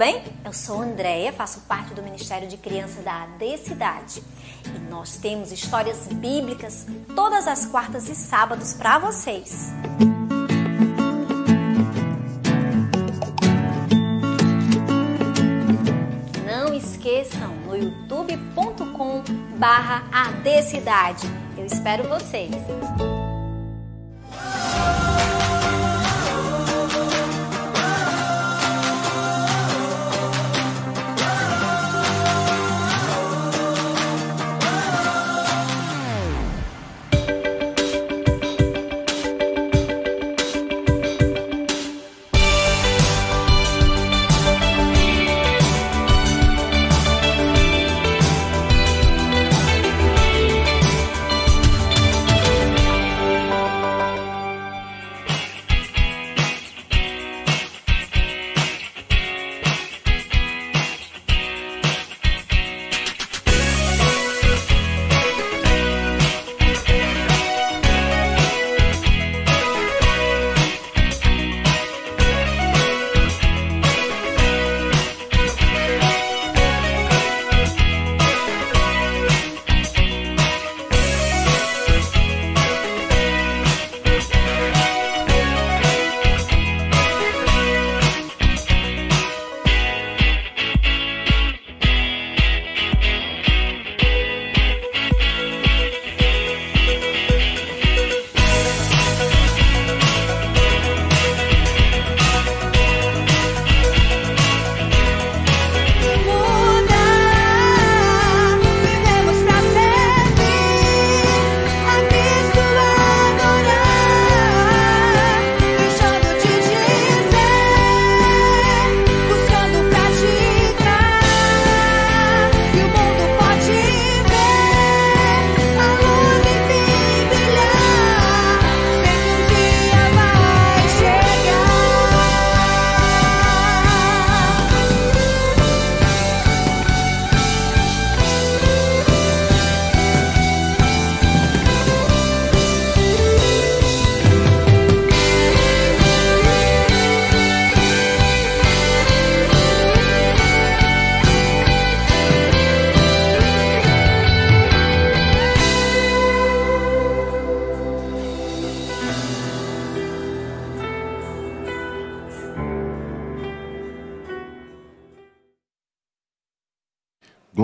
bem? Eu sou Andréia, faço parte do Ministério de Criança da AD Cidade. E nós temos histórias bíblicas todas as quartas e sábados para vocês. Não esqueçam no youtube.com barra. Eu espero vocês.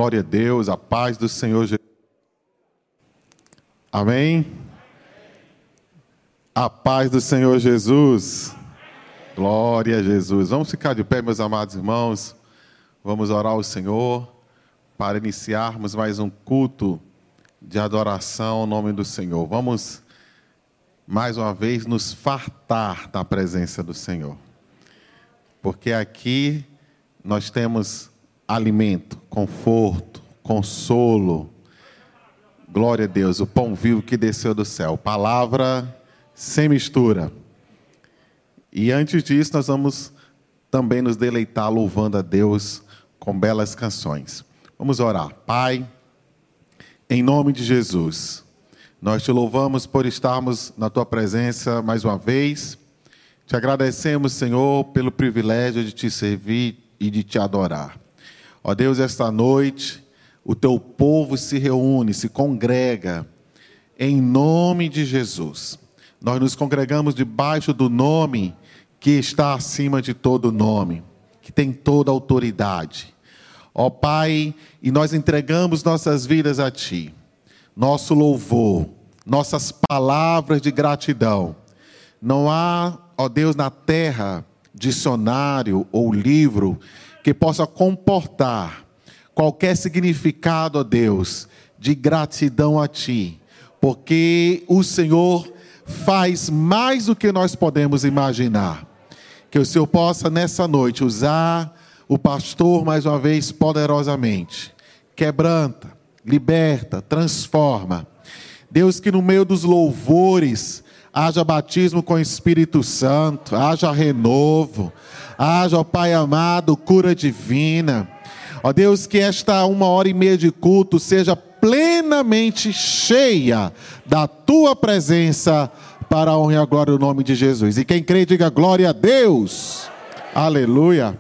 Glória a Deus, a paz do Senhor Jesus. Amém? A paz do Senhor Jesus. Glória a Jesus. Vamos ficar de pé, meus amados irmãos. Vamos orar ao Senhor para iniciarmos mais um culto de adoração ao nome do Senhor. Vamos mais uma vez nos fartar da presença do Senhor. Porque aqui nós temos alimento, conforto, consolo. Glória a Deus, o pão vivo que desceu do céu. Palavra sem mistura. E antes disso, nós vamos também nos deleitar louvando a Deus com belas canções. Vamos orar. Pai, em nome de Jesus, nós te louvamos por estarmos na tua presença mais uma vez. Te agradecemos, Senhor, pelo privilégio de te servir e de te adorar. Ó Deus, esta noite o teu povo se reúne, se congrega, em nome de Jesus. Nós nos congregamos debaixo do nome que está acima de todo nome, que tem toda autoridade. Ó Pai, e nós entregamos nossas vidas a Ti, nosso louvor, nossas palavras de gratidão. Não há, ó Deus, na terra dicionário ou livro que possa comportar qualquer significado, ó Deus, de gratidão a Ti, porque o Senhor faz mais do que nós podemos imaginar. Que o Senhor possa nessa noite usar o pastor mais uma vez poderosamente, quebranta, liberta, transforma. Deus, que no meio dos louvores haja batismo com o Espírito Santo, haja renovo, haja, ó Pai amado, cura divina. Ó Deus, que esta uma hora e meia de culto seja plenamente cheia da tua presença para a honra e a glória do nome de Jesus. E quem crê, diga glória a Deus. Aleluia.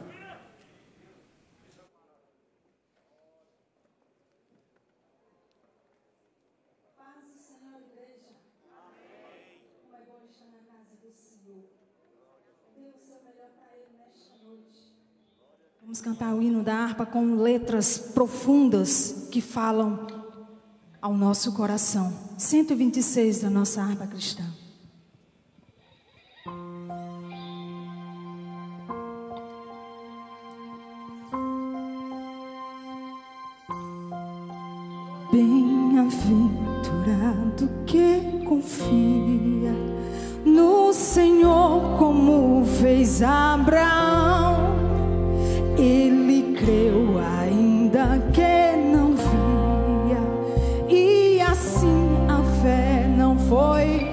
Vamos cantar o hino da harpa com letras profundas que falam ao nosso coração. 126 da nossa harpa cristã. Bem-aventurado que confia no Senhor, como fez Abraão ele creu ainda que não via, e assim a fé não foi.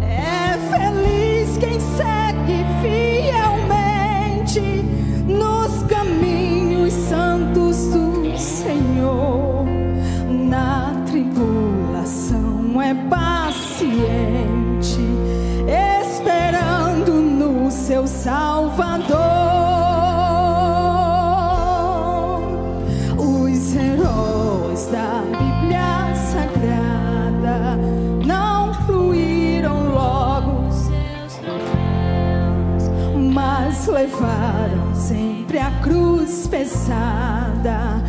É feliz quem segue fielmente nos caminhos santos do Senhor. Na tribulação é paciente, esperando no seu salvador. levaram sempre a cruz pesada.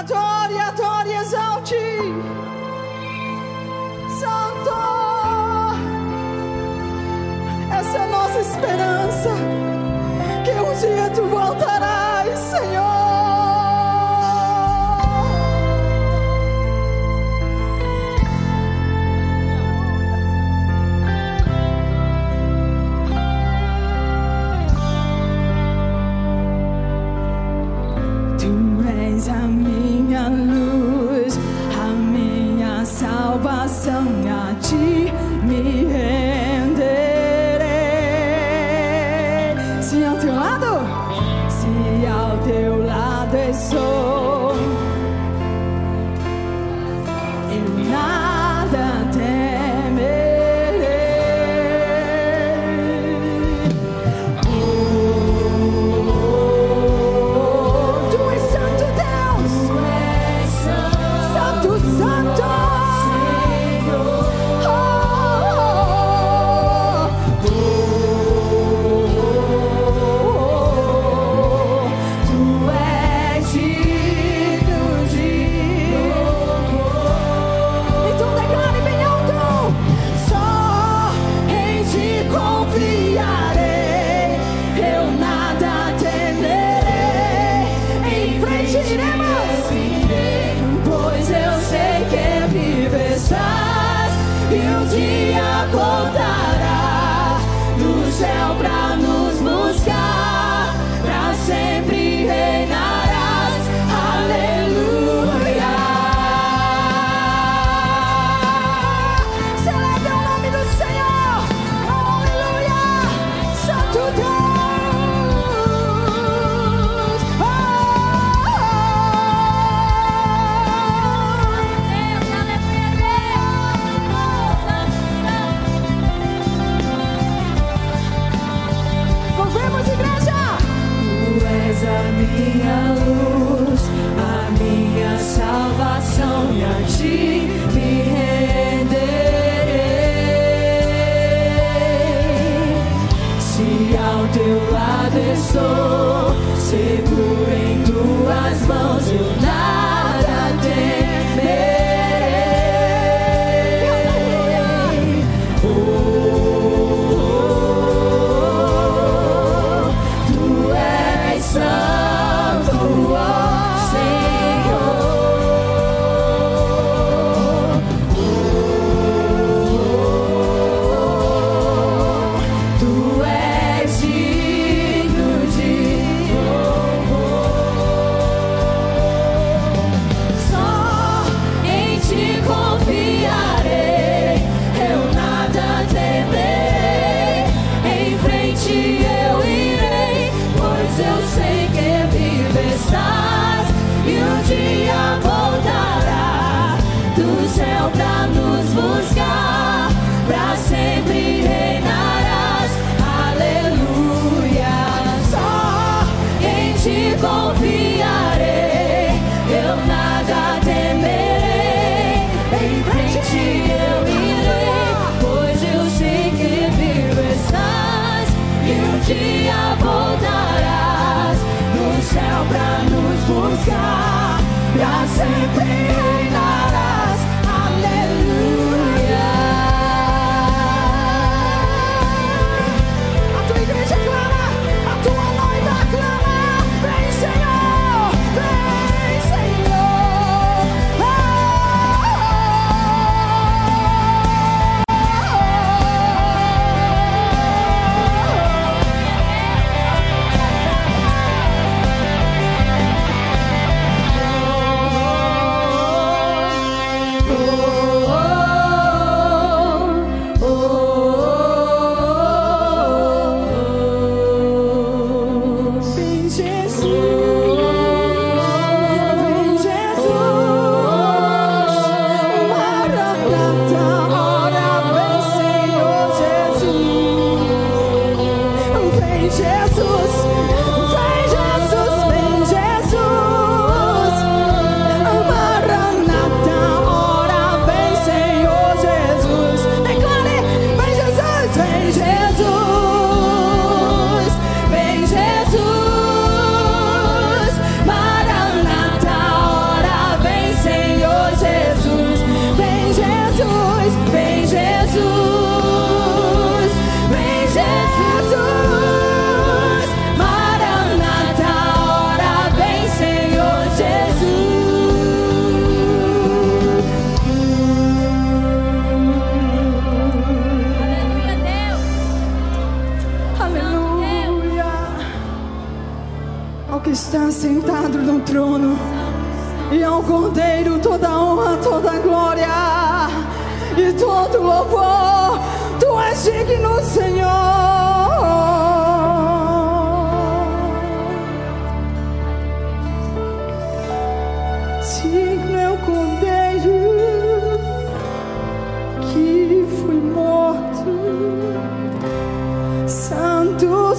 Adore, adore, exalte. Santo. Essa é a nossa esperança. Que um dia tu voltarás, Senhor.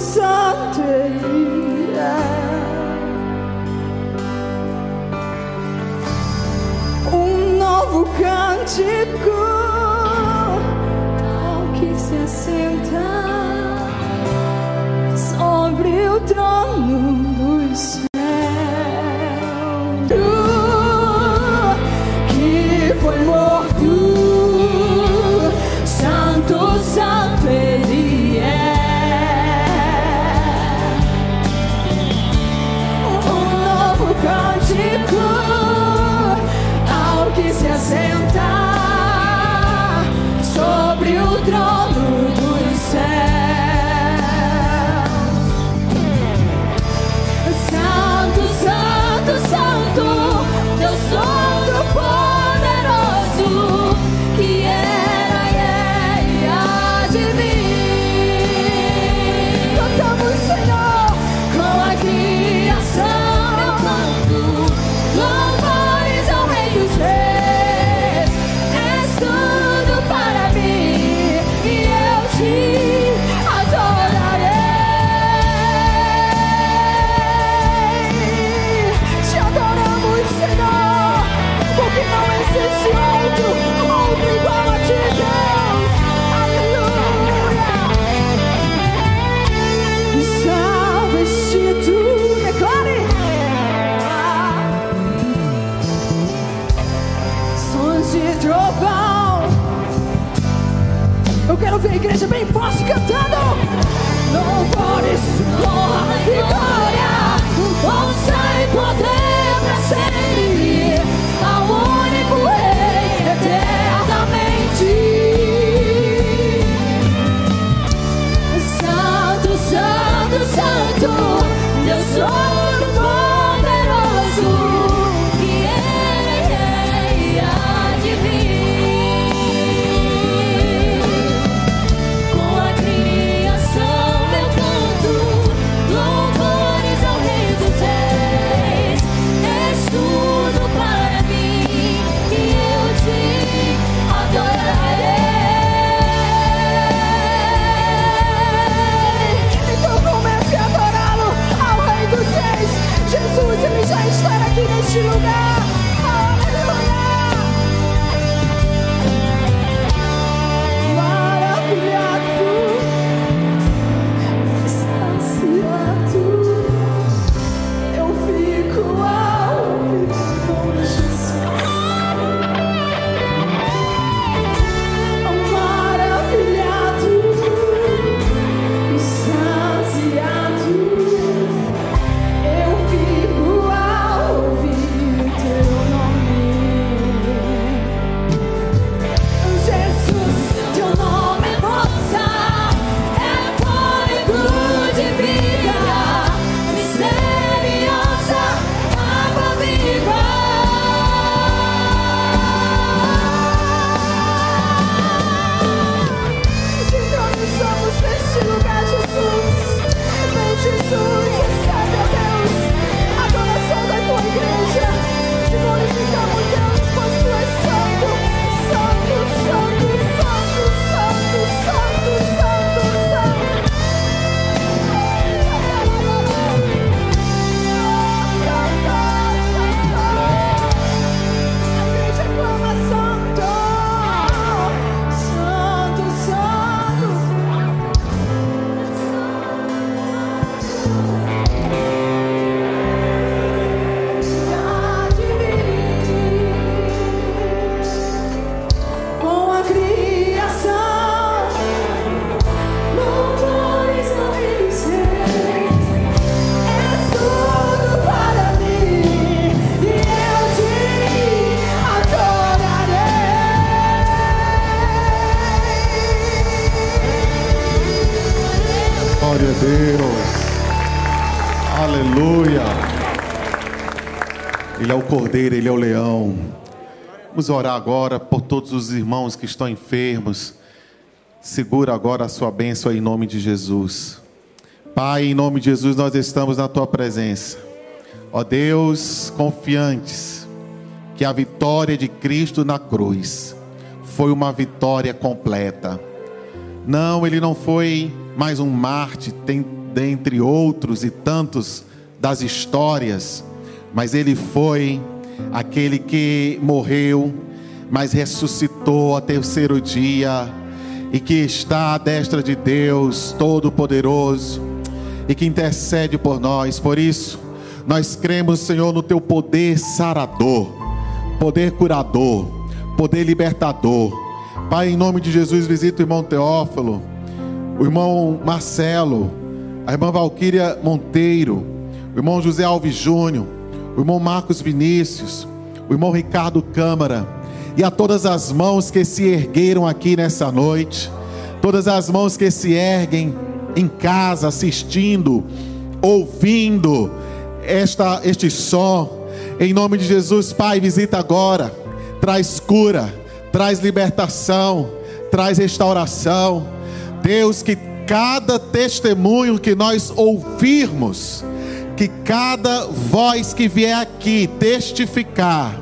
Someday. Um novo cântico ao que se assenta sobre o trono dos nós cantamos. Vamos orar agora por todos os irmãos que estão enfermos. Segura agora a sua bênção em nome de Jesus. Pai, em nome de Jesus, nós estamos na tua presença. Ó Deus, confiantes que a vitória de Cristo na cruz foi uma vitória completa. Não, ele não foi mais um Marte, dentre outros e tantos das histórias, mas ele foi aquele que morreu, mas ressuscitou ao terceiro dia, e que está à destra de Deus Todo-Poderoso, e que intercede por nós. Por isso, nós cremos, Senhor, no teu poder sarador, poder curador, poder libertador. Pai, em nome de Jesus, visita o irmão Teófilo, o irmão Marcelo, a irmã Valquíria Monteiro, o irmão José Alves Júnior o irmão Marcos Vinícius, o irmão Ricardo Câmara, e a todas as mãos que se ergueram aqui nessa noite, todas as mãos que se erguem em casa, assistindo, ouvindo esta, este som, em nome de Jesus, Pai, visita agora, traz cura, traz libertação, traz restauração. Deus, que cada testemunho que nós ouvirmos, que cada voz que vier aqui testificar,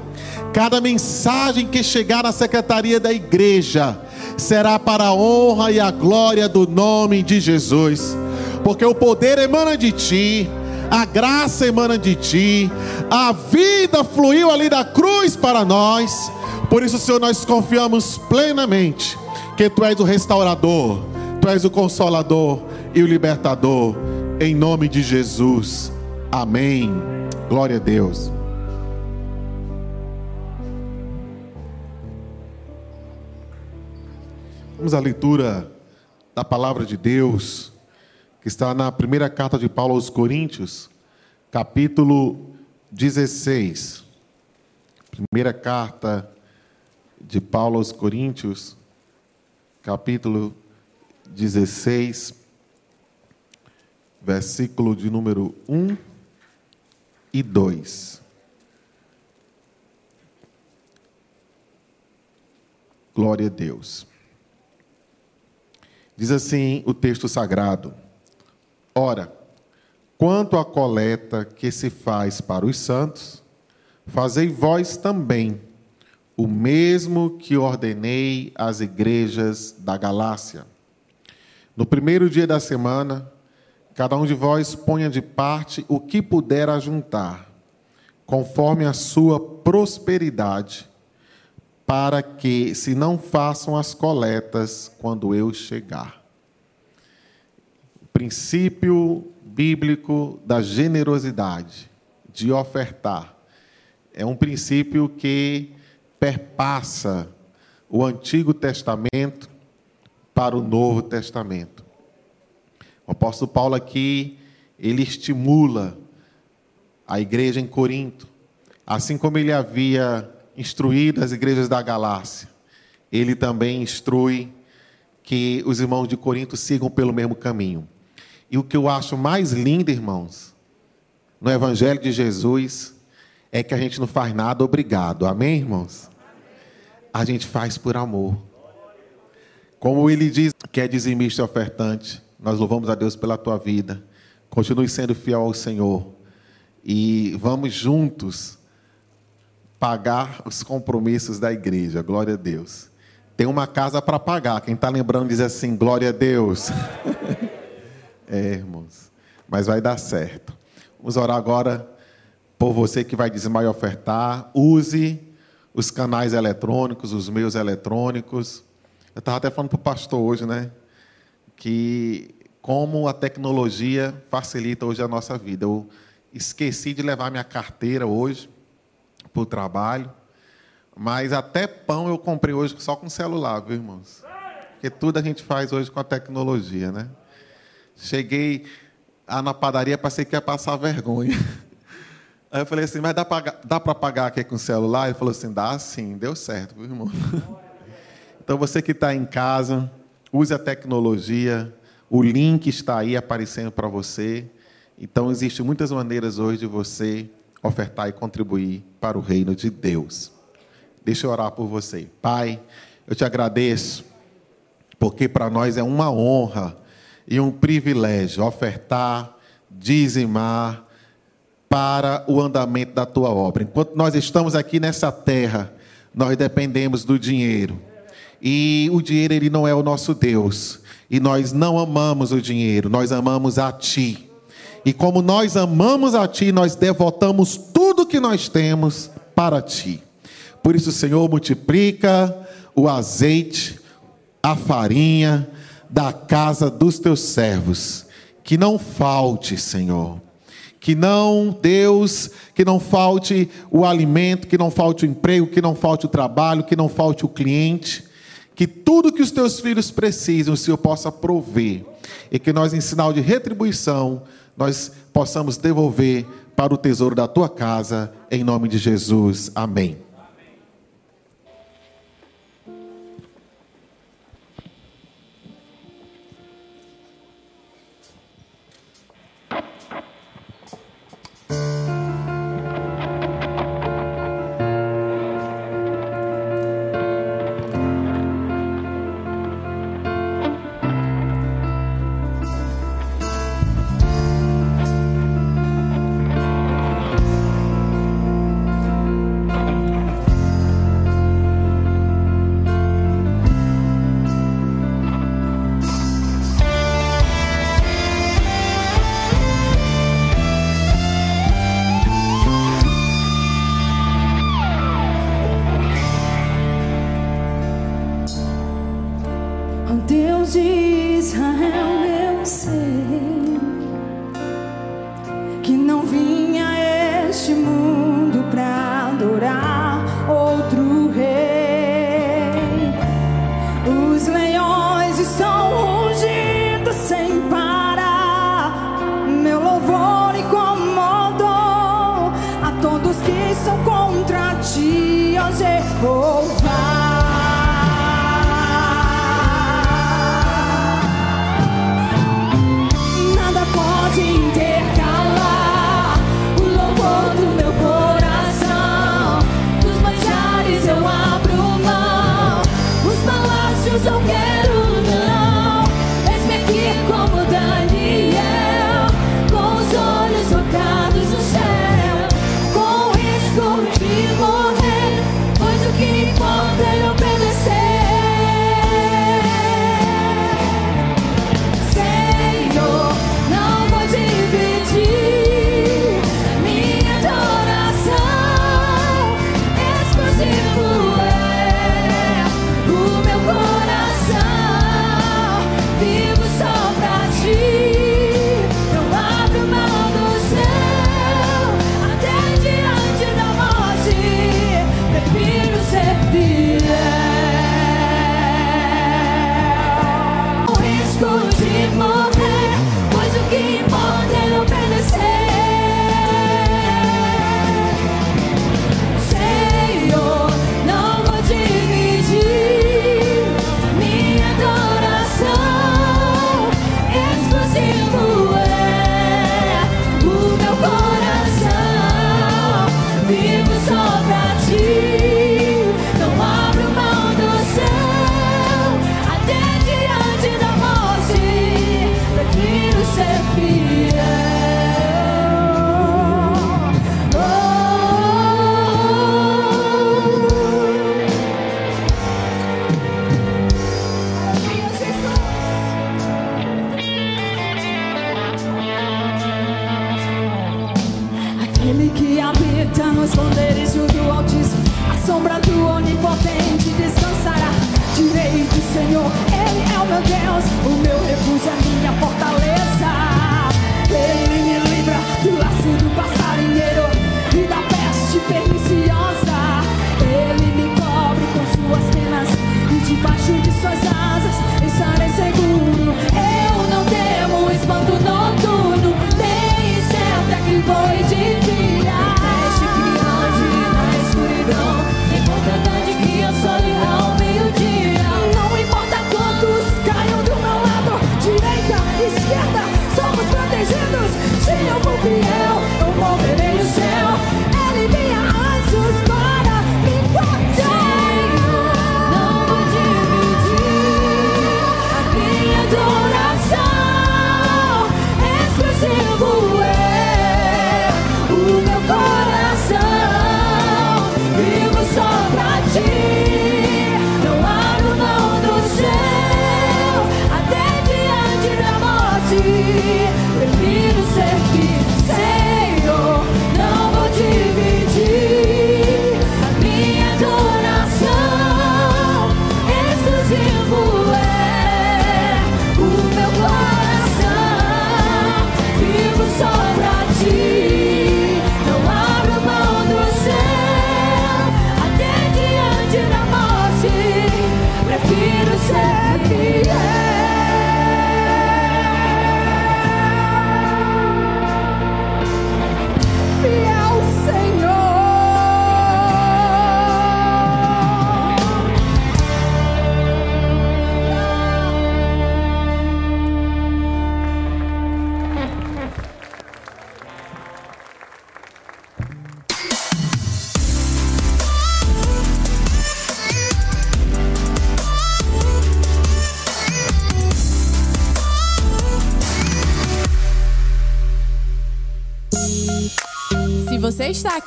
cada mensagem que chegar na secretaria da igreja, será para a honra e a glória do nome de Jesus, porque o poder emana de ti, a graça emana de ti, a vida fluiu ali da cruz para nós, por isso, Senhor, nós confiamos plenamente que tu és o restaurador, tu és o consolador e o libertador, em nome de Jesus. Amém. Glória a Deus. Vamos à leitura da palavra de Deus, que está na primeira carta de Paulo aos Coríntios, capítulo 16. Primeira carta de Paulo aos Coríntios, capítulo 16, versículo de número 1 e 2. Glória a Deus. Diz assim o texto sagrado: Ora, quanto à coleta que se faz para os santos, fazei vós também o mesmo que ordenei às igrejas da Galácia. No primeiro dia da semana, cada um de vós ponha de parte o que puder ajuntar, conforme a sua prosperidade, para que se não façam as coletas quando eu chegar. Princípio bíblico da generosidade, de ofertar, é um princípio que perpassa o Antigo Testamento para o Novo Testamento. O apóstolo Paulo aqui, ele estimula a igreja em Corinto, assim como ele havia instruído as igrejas da Galácia, ele também instrui que os irmãos de Corinto sigam pelo mesmo caminho. E o que eu acho mais lindo, irmãos, no Evangelho de Jesus, é que a gente não faz nada obrigado. Amém, irmãos? A gente faz por amor. Como ele diz que é dizimista ofertante, nós louvamos a Deus pela tua vida. Continue sendo fiel ao Senhor. E vamos juntos pagar os compromissos da igreja. Glória a Deus. Tem uma casa para pagar. Quem está lembrando diz assim: Glória a Deus. é, irmãos. Mas vai dar certo. Vamos orar agora por você que vai dizimar e ofertar. Use os canais eletrônicos, os meios eletrônicos. Eu estava até falando para o pastor hoje, né? Que como a tecnologia facilita hoje a nossa vida. Eu esqueci de levar minha carteira hoje para o trabalho, mas até pão eu comprei hoje só com celular, viu, irmãos? Porque tudo a gente faz hoje com a tecnologia, né? Cheguei na padaria, passei que ia passar vergonha. Aí eu falei assim, mas dá para pagar aqui com o celular? Ele falou assim, dá sim, deu certo, viu, irmão? Então você que está em casa, use a tecnologia, o link está aí aparecendo para você. Então existem muitas maneiras hoje de você ofertar e contribuir para o reino de Deus. Deixa eu orar por você. Pai, eu te agradeço, porque para nós é uma honra e um privilégio ofertar, dizimar, para o andamento da tua obra. Enquanto nós estamos aqui nessa terra, nós dependemos do dinheiro. E o dinheiro ele não é o nosso Deus. E nós não amamos o dinheiro, nós amamos a ti. E como nós amamos a ti, nós devotamos tudo que nós temos para ti. Por isso, Senhor, multiplica o azeite, a farinha da casa dos teus servos. Que não falte, Senhor. Que não, Deus, que não falte o alimento, que não falte o emprego, que não falte o trabalho, que não falte o cliente. Que tudo que os teus filhos precisam, o Senhor possa prover. E que nós, em sinal de retribuição, nós possamos devolver para o tesouro da tua casa, em nome de Jesus. Amém.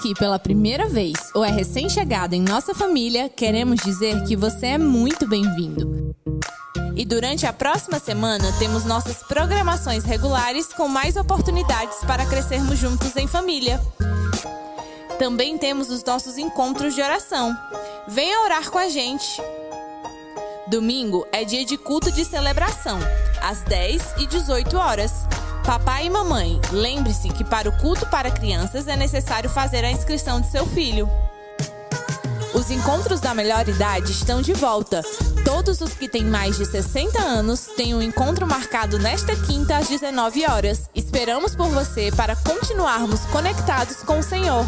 Aqui pela primeira vez ou é recém-chegado em nossa família, queremos dizer que você é muito bem-vindo. E durante a próxima semana temos nossas programações regulares com mais oportunidades para crescermos juntos em família. Também temos os nossos encontros de oração. Venha orar com a gente. Domingo é dia de culto de celebração, às 10 e 18 horas. Papai e mamãe, lembre-se que para o culto para crianças é necessário fazer a inscrição de seu filho. Os encontros da melhor idade estão de volta. Todos os que têm mais de 60 anos têm um encontro marcado nesta quinta às 19 horas. Esperamos por você para continuarmos conectados com o Senhor.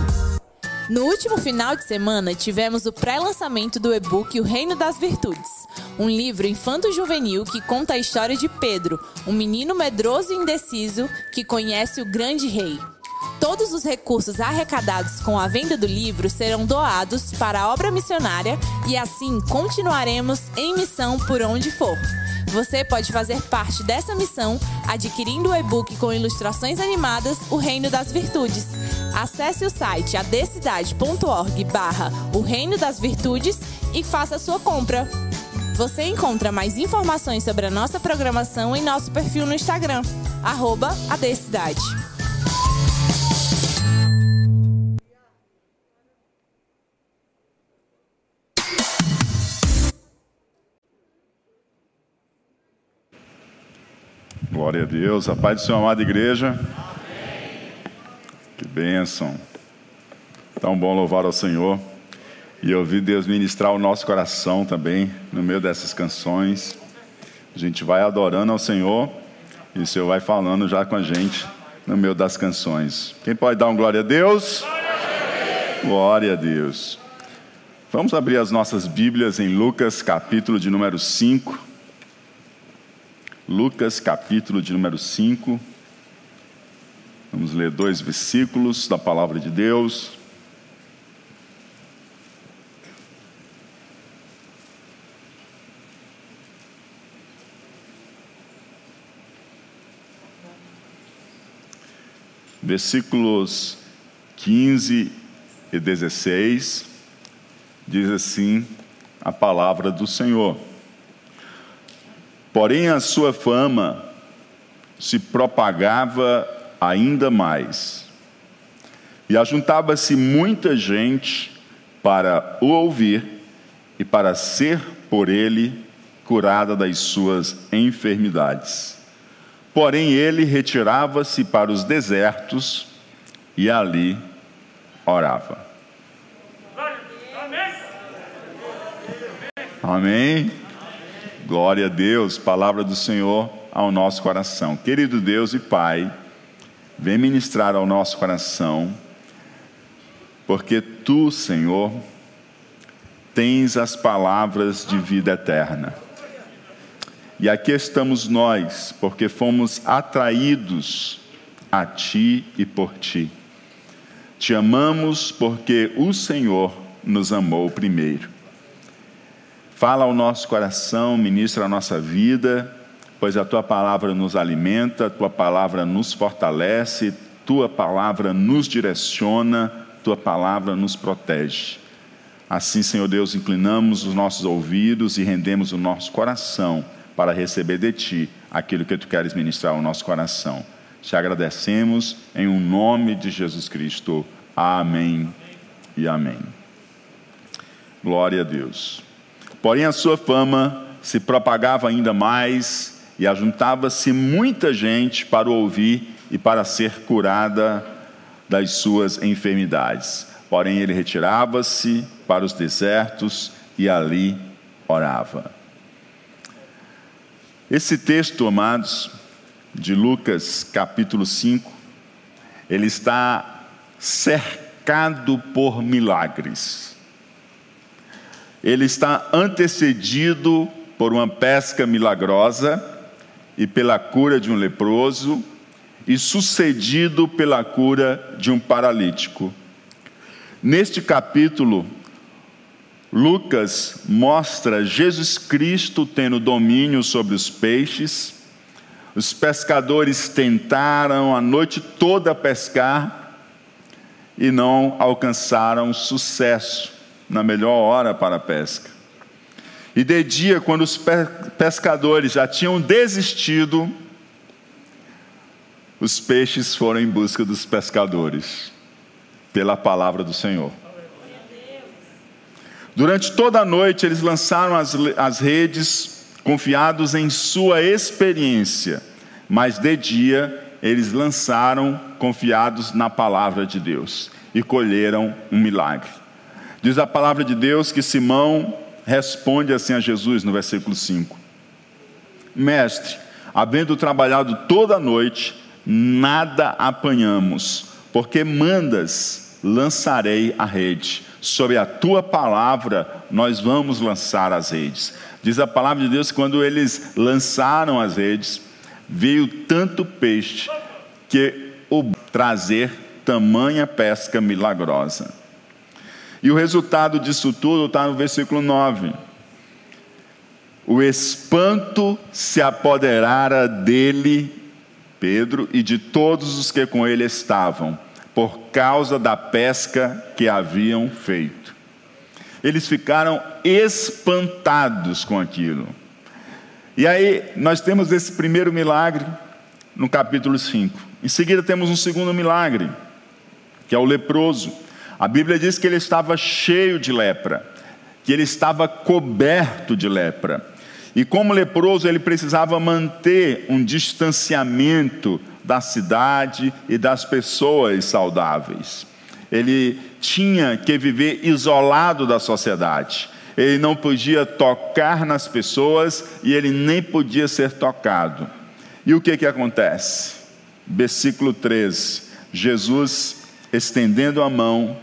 No último final de semana, tivemos o pré-lançamento do e-book O Reino das Virtudes, um livro infanto-juvenil que conta a história de Pedro, um menino medroso e indeciso que conhece o grande rei. Todos os recursos arrecadados com a venda do livro serão doados para a obra missionária e assim continuaremos em missão por onde for. Você pode fazer parte dessa missão adquirindo o e-book com ilustrações animadas O Reino das Virtudes. Acesse o site adecidade.org barra O Reino das Virtudes e faça sua compra. Você encontra mais informações sobre a nossa programação em nosso perfil no Instagram, arroba Adecidade. Glória a Deus. A paz do Senhor, amada igreja. Que bênção. Tão bom louvar ao Senhor. E ouvir Deus ministrar o nosso coração também no meio dessas canções. A gente vai adorando ao Senhor e o Senhor vai falando já com a gente no meio das canções. Quem pode dar um glória a Deus? Glória a Deus. Glória a Deus. Vamos abrir as nossas Bíblias em Lucas, capítulo de número 5. Lucas, capítulo de número 5. Vamos ler dois versículos da palavra de Deus. Versículos 15 e 16 diz assim a palavra do Senhor. Porém, a sua fama se propagava ainda mais, e ajuntava-se muita gente para o ouvir e para ser por ele curada das suas enfermidades. Porém, ele retirava-se para os desertos e ali orava. Amém. Glória a Deus, palavra do Senhor ao nosso coração. Querido Deus e Pai, vem ministrar ao nosso coração, porque tu, Senhor, tens as palavras de vida eterna. E aqui estamos nós, porque fomos atraídos a Ti e por Ti. Te amamos porque o Senhor nos amou primeiro. Fala ao nosso coração, ministra a nossa vida, pois a tua palavra nos alimenta, a tua palavra nos fortalece, tua palavra nos direciona, tua palavra nos protege. Assim, Senhor Deus, inclinamos os nossos ouvidos e rendemos o nosso coração para receber de ti aquilo que tu queres ministrar ao nosso coração. Te agradecemos em um nome de Jesus Cristo. Amém e amém. Glória a Deus. Porém, a sua fama se propagava ainda mais e ajuntava-se muita gente para o ouvir e para ser curada das suas enfermidades. Porém, ele retirava-se para os desertos e ali orava. Esse texto, amados, de Lucas capítulo 5, ele está cercado por milagres ele está antecedido por uma pesca milagrosa e pela cura de um leproso, e sucedido pela cura de um paralítico. Neste capítulo, Lucas mostra Jesus Cristo tendo domínio sobre os peixes. Os pescadores tentaram a noite toda pescar e não alcançaram sucesso na melhor hora para a pesca. E de dia, quando os pescadores já tinham desistido, os peixes foram em busca dos pescadores, pela palavra do Senhor. Durante toda a noite, eles lançaram as, as redes, confiados em sua experiência, mas de dia, eles lançaram confiados na palavra de Deus e colheram um milagre. Diz a palavra de Deus que Simão responde assim a Jesus no versículo 5: Mestre, havendo trabalhado toda a noite, nada apanhamos, porque mandas, lançarei a rede. Sobre a tua palavra, nós vamos lançar as redes. Diz a palavra de Deus que quando eles lançaram as redes, veio tanto peixe que o trazer tamanha pesca milagrosa. E o resultado disso tudo está no versículo 9. O espanto se apoderara dele Pedro e de todos os que com ele estavam, por causa da pesca que haviam feito. Eles ficaram espantados com aquilo. E aí, nós temos esse primeiro milagre no capítulo 5. Em seguida, temos um segundo milagre, que é o leproso. A Bíblia diz que ele estava cheio de lepra, que ele estava coberto de lepra. E como leproso, ele precisava manter um distanciamento da cidade e das pessoas saudáveis. Ele tinha que viver isolado da sociedade. Ele não podia tocar nas pessoas e ele nem podia ser tocado. E o que que acontece? Versículo 13. Jesus, estendendo a mão,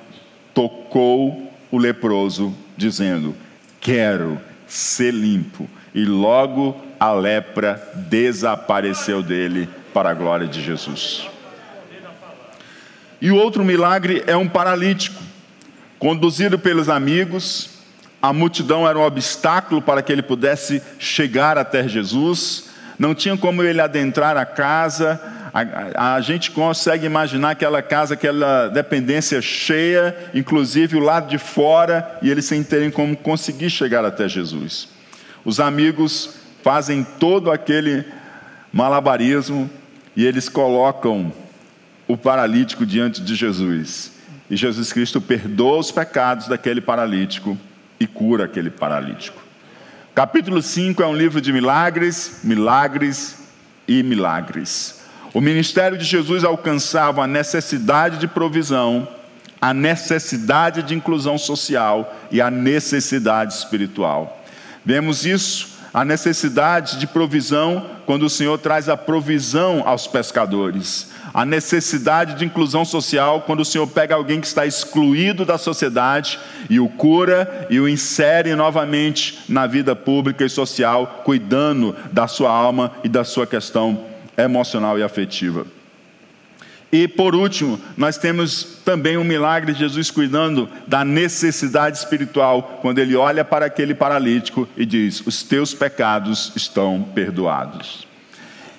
tocou o leproso, dizendo: Quero ser limpo. E logo a lepra desapareceu dele para a glória de Jesus. E o outro milagre é um paralítico, conduzido pelos amigos, a multidão era um obstáculo para que ele pudesse chegar até Jesus, não tinha como ele adentrar a casa, a, a, gente consegue imaginar aquela casa, aquela dependência cheia, inclusive o lado de fora, e eles sem terem como conseguir chegar até Jesus. Os amigos fazem todo aquele malabarismo e eles colocam o paralítico diante de Jesus. E Jesus Cristo perdoa os pecados daquele paralítico e cura aquele paralítico. Capítulo 5 é um livro de milagres, milagres e milagres. O ministério de Jesus alcançava a necessidade de provisão, a necessidade de inclusão social e a necessidade espiritual. Vemos isso, a necessidade de provisão, quando o Senhor traz a provisão aos pescadores. A necessidade de inclusão social, quando o Senhor pega alguém que está excluído da sociedade e o cura e o insere novamente na vida pública e social, cuidando da sua alma e da sua questão emocional e afetiva. E por último, nós temos também um milagre de Jesus cuidando da necessidade espiritual, quando ele olha para aquele paralítico e diz: Os teus pecados estão perdoados.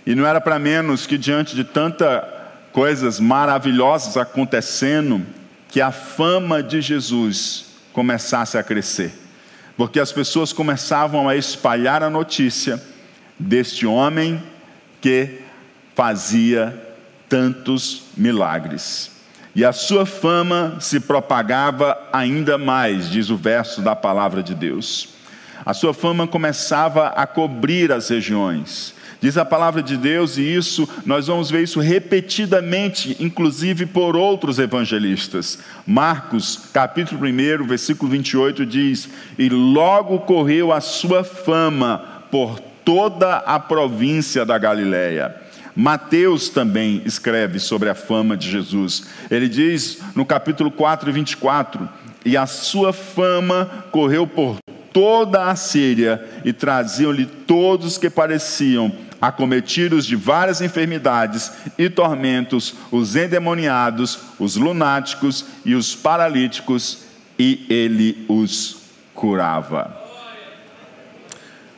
E não era para menos que diante de tanta coisas maravilhosas acontecendo, que a fama de Jesus começasse a crescer. Porque as pessoas começavam a espalhar a notícia deste homem que fazia tantos milagres. E a sua fama se propagava ainda mais, diz o verso da palavra de Deus. A sua fama começava a cobrir as regiões. Diz a palavra de Deus, e isso nós vamos ver isso repetidamente, inclusive por outros evangelistas. Marcos, capítulo 1, versículo 28 diz: E logo correu a sua fama por toda a província da Galiléia Mateus também escreve sobre a fama de Jesus. Ele diz no capítulo 4, 24: E a sua fama correu por toda a Síria, e traziam-lhe todos que pareciam acometidos de várias enfermidades e tormentos, os endemoniados, os lunáticos e os paralíticos, e ele os curava.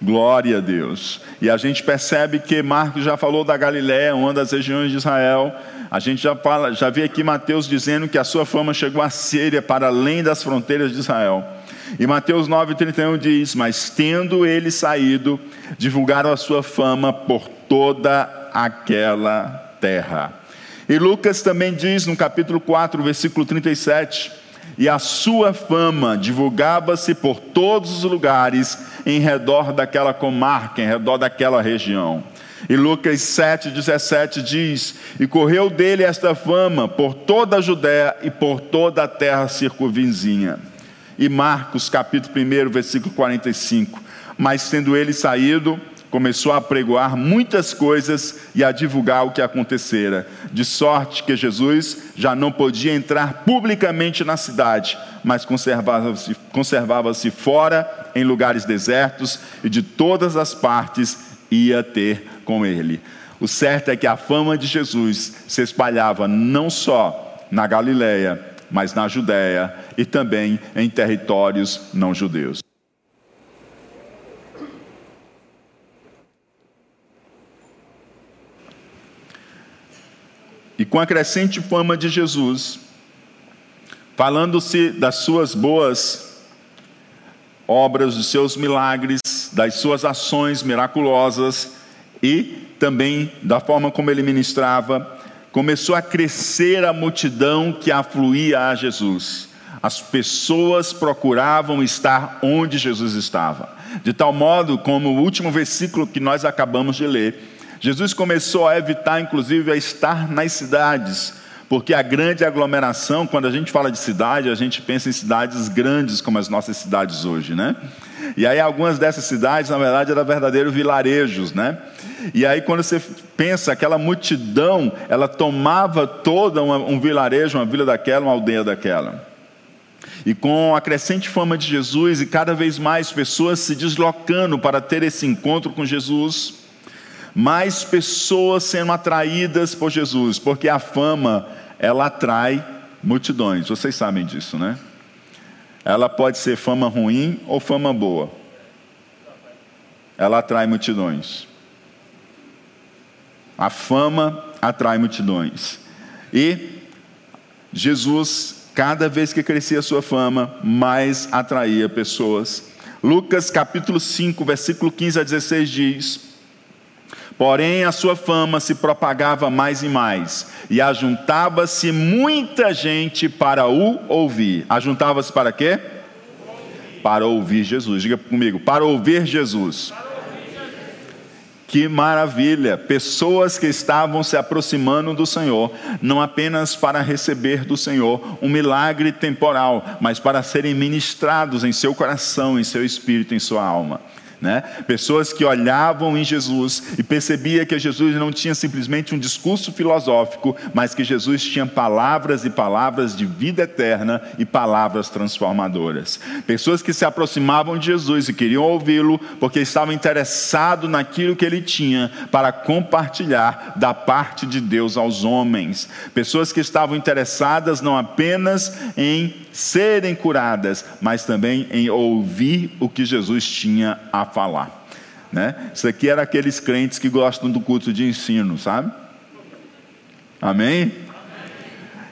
Glória a Deus. E a gente percebe que Marcos já falou da Galiléia, uma das regiões de Israel. A gente já fala, já vê aqui Mateus dizendo que a sua fama chegou à Síria, para além das fronteiras de Israel. E Mateus 9,31 diz: Mas tendo ele saído, divulgaram a sua fama por toda aquela terra. E Lucas também diz no capítulo 4, versículo 37, e a sua fama divulgava-se por todos os lugares em redor daquela comarca, em redor daquela região. E Lucas 7,17 diz: E correu dele esta fama por toda a Judéia e por toda a terra circunvizinha. E Marcos, capítulo 1, versículo 45. Mas tendo ele saído, começou a pregoar muitas coisas e a divulgar o que acontecera, de sorte que Jesus já não podia entrar publicamente na cidade, mas conservava-se conservava fora em lugares desertos e de todas as partes ia ter com ele. O certo é que a fama de Jesus se espalhava não só na Galileia, mas na Judéia e também em territórios não judeus. E com a crescente fama de Jesus, falando-se das suas boas obras, dos seus milagres, das suas ações miraculosas e também da forma como ele ministrava, começou a crescer a multidão que afluía a Jesus. As pessoas procuravam estar onde Jesus estava. De tal modo, como o último versículo que nós acabamos de ler, Jesus começou a evitar, inclusive, a estar nas cidades, porque a grande aglomeração, quando a gente fala de cidade, a gente pensa em cidades grandes como as nossas cidades hoje, né? E aí algumas dessas cidades, na verdade, eram verdadeiros vilarejos, né? E aí quando você pensa, aquela multidão, ela tomava uma, um vilarejo, uma vila daquela, uma aldeia daquela. E com a crescente fama de Jesus e cada vez mais pessoas se deslocando para ter esse encontro com Jesus, mais pessoas sendo atraídas por Jesus, porque a fama, ela atrai multidões, vocês sabem disso, né? Ela pode ser fama ruim ou fama boa. Ela atrai multidões. A fama atrai multidões. E Jesus, cada vez que crescia a sua fama, mais atraía pessoas. Lucas capítulo 5, versículo 15 a 16 diz: Porém, a sua fama se propagava mais e mais, e ajuntava-se muita gente para o ouvir. Ajuntava-se para quê? Para ouvir Jesus. Diga comigo, para ouvir Jesus. Que maravilha! Pessoas que estavam se aproximando do Senhor, não apenas para receber do Senhor um milagre temporal, mas para serem ministrados em seu coração, em seu espírito, em sua alma. Né? Pessoas que olhavam em Jesus e percebia que Jesus não tinha simplesmente um discurso filosófico, mas que Jesus tinha palavras e palavras de vida eterna e palavras transformadoras. Pessoas que se aproximavam de Jesus e queriam ouvi-lo porque estavam interessados naquilo que ele tinha para compartilhar da parte de Deus aos homens. Pessoas que estavam interessadas não apenas em serem curadas, mas também em ouvir o que Jesus tinha a falar. Né? Isso aqui era aqueles crentes que gostam do culto de ensino, sabe? Amém?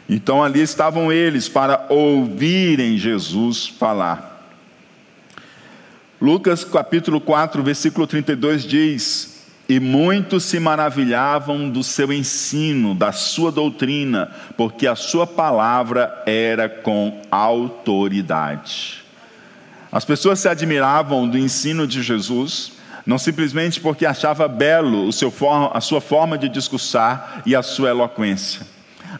Então ali estavam eles para ouvirem Jesus falar. Lucas capítulo 4, versículo 32 diz: e muitos se maravilhavam do seu ensino, da sua doutrina, porque a sua palavra era com autoridade. As pessoas se admiravam do ensino de Jesus, não simplesmente porque achava belo a sua forma de discursar e a sua eloquência.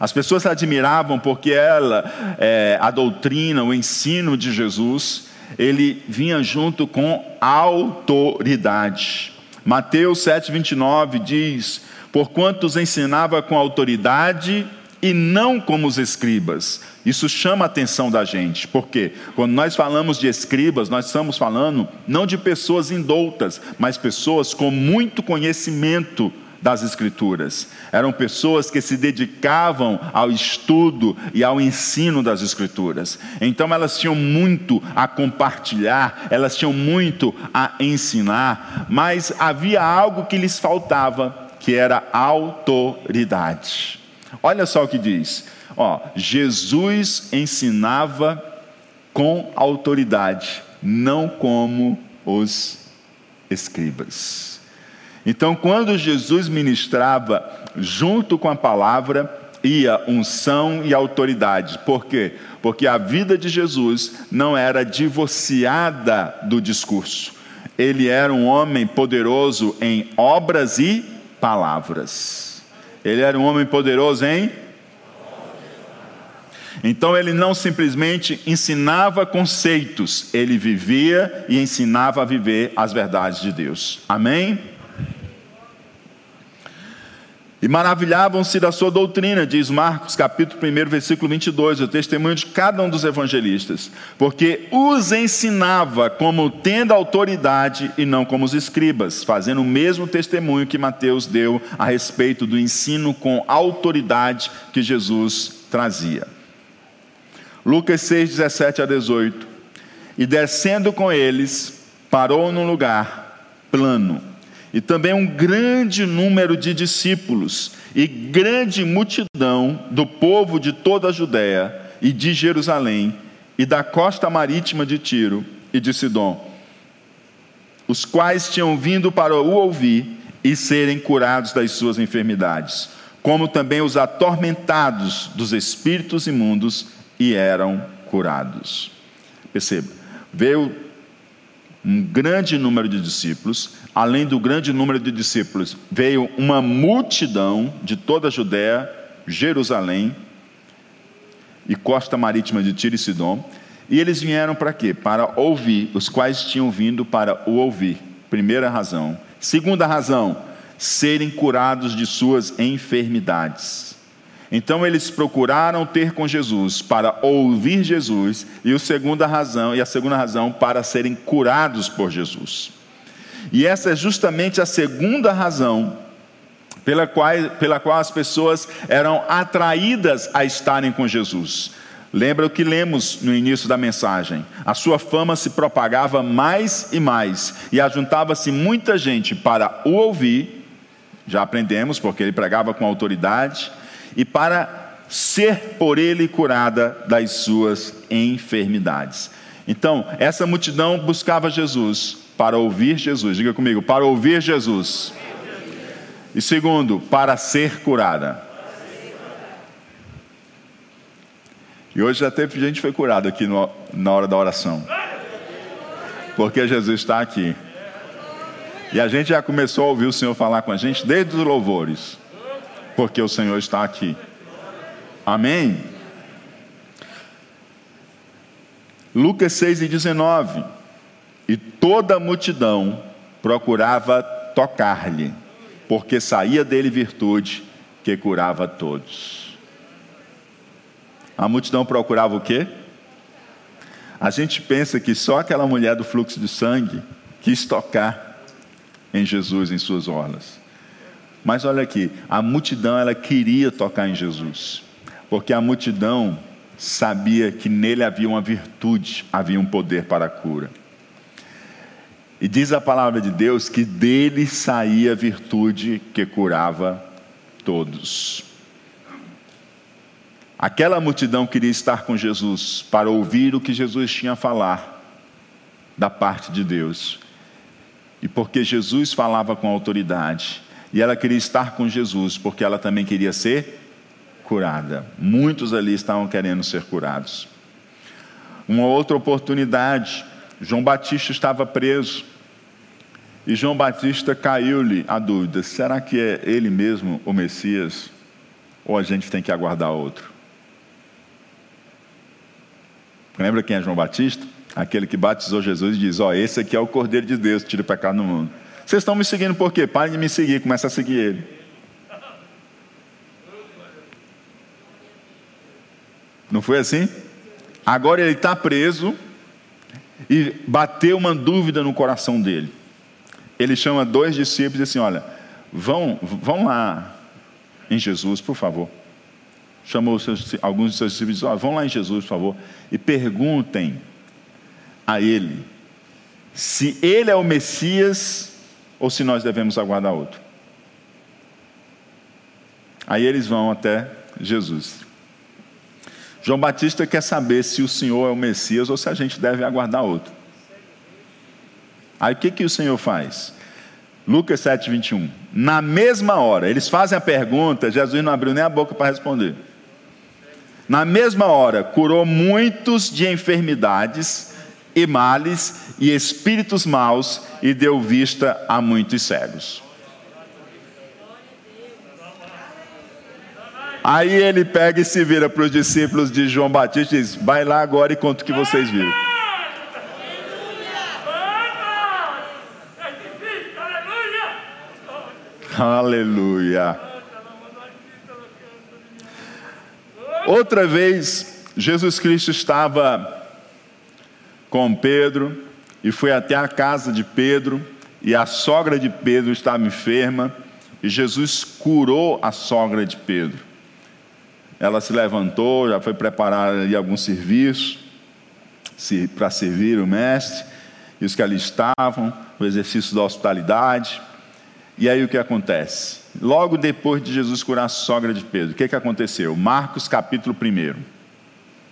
As pessoas se admiravam porque ela, é, a doutrina, o ensino de Jesus, ele vinha junto com autoridade. Mateus 7,29 diz: Porquanto os ensinava com autoridade e não como os escribas. Isso chama a atenção da gente, porque quando nós falamos de escribas, nós estamos falando não de pessoas indoutas, mas pessoas com muito conhecimento das Escrituras. Eram pessoas que se dedicavam ao estudo e ao ensino das Escrituras. Então elas tinham muito a compartilhar, elas tinham muito a ensinar, mas havia algo que lhes faltava, que era autoridade. Olha só o que diz. Ó, Jesus ensinava com autoridade, não como os escribas. Então, quando Jesus ministrava, junto com a palavra, ia unção e autoridade. Por quê? Porque a vida de Jesus não era divorciada do discurso. Ele era um homem poderoso em obras e palavras. Ele era um homem poderoso em então ele não simplesmente ensinava conceitos, ele vivia e ensinava a viver as verdades de Deus. Amém? E maravilhavam-se da sua doutrina, diz Marcos, capítulo 1, versículo 22, o testemunho de cada um dos evangelistas, porque os ensinava como tendo autoridade e não como os escribas, fazendo o mesmo testemunho que Mateus deu a respeito do ensino com autoridade que Jesus trazia. Lucas 6, 17 a 18. E descendo com eles, parou num lugar plano. E também um grande número de discípulos e grande multidão do povo de toda a Judéia e de Jerusalém e da costa marítima de Tiro e de Sidom, os quais tinham vindo para o ouvir e serem curados das suas enfermidades, como também os atormentados dos espíritos imundos e eram curados. Perceba, veio um grande número de discípulos, além do grande número de discípulos, veio uma multidão de toda a Judéia, Jerusalém e costa marítima de Tiro e Sidom, e eles vieram para quê? Para ouvir, os quais tinham vindo para o ouvir. Primeira razão. Segunda razão, serem curados de suas enfermidades. Então eles procuraram ter com Jesus para ouvir Jesus e a segunda razão e a segunda razão para serem curados por Jesus. E essa é justamente a segunda razão pela qual, pela qual as pessoas eram atraídas a estarem com Jesus. Lembra o que lemos no início da mensagem? A sua fama se propagava mais e mais, e ajuntava-se muita gente para o ouvir, já aprendemos, porque ele pregava com autoridade, e para ser por ele curada das suas enfermidades. Então, essa multidão buscava Jesus para ouvir Jesus. Diga comigo, para ouvir Jesus. E segundo, para ser curada. E hoje já teve gente foi curada aqui no, na hora da oração. Porque Jesus está aqui. E a gente já começou a ouvir o Senhor falar com a gente desde os louvores porque o Senhor está aqui. Amém? Lucas 6 e 19. E toda a multidão procurava tocar-lhe, porque saía dele virtude que curava todos. A multidão procurava o quê? A gente pensa que só aquela mulher do fluxo de sangue quis tocar em Jesus, em suas orlas. Mas olha aqui, a multidão ela queria tocar em Jesus, porque a multidão sabia que nele havia uma virtude, havia um poder para a cura. E diz a palavra de Deus que dele saía a virtude que curava todos. Aquela multidão queria estar com Jesus para ouvir o que Jesus tinha a falar da parte de Deus. E porque Jesus falava com autoridade, e ela queria estar com Jesus, porque ela também queria ser curada. Muitos ali estavam querendo ser curados. Uma outra oportunidade, João Batista estava preso. E João Batista caiu-lhe a dúvida: será que é ele mesmo o Messias? Ou a gente tem que aguardar outro? Lembra quem é João Batista? Aquele que batizou Jesus e diz: Ó, oh, esse aqui é o Cordeiro de Deus tira o pecado no mundo. Vocês estão me seguindo por quê? Parem de me seguir, começa a seguir ele. Não foi assim? Agora ele está preso e bateu uma dúvida no coração dele. Ele chama dois discípulos e diz assim: Olha, vão, vão lá em Jesus, por favor. Chamou seus, alguns de seus discípulos e disse: vão lá em Jesus, por favor, e perguntem a Ele se Ele é o Messias ou se nós devemos aguardar outro. Aí eles vão até Jesus. João Batista quer saber se o Senhor é o Messias ou se a gente deve aguardar outro. Aí o que, que o Senhor faz? Lucas 7, 21. Na mesma hora, eles fazem a pergunta, Jesus não abriu nem a boca para responder. Na mesma hora, curou muitos de enfermidades e males e espíritos maus e deu vista a muitos cegos. Aí ele pega e se vira para os discípulos de João Batista e diz: Vai lá agora e conta o que vocês viram. Aleluia. Outra vez, Jesus Cristo estava com Pedro e foi até a casa de Pedro, e a sogra de Pedro estava enferma, e Jesus curou a sogra de Pedro. Ela se levantou, já foi preparar ali algum serviço para servir o mestre, e os que ali estavam, o exercício da hospitalidade. E aí o que acontece? Logo depois de Jesus curar a sogra de Pedro, o que, que aconteceu? Marcos capítulo 1,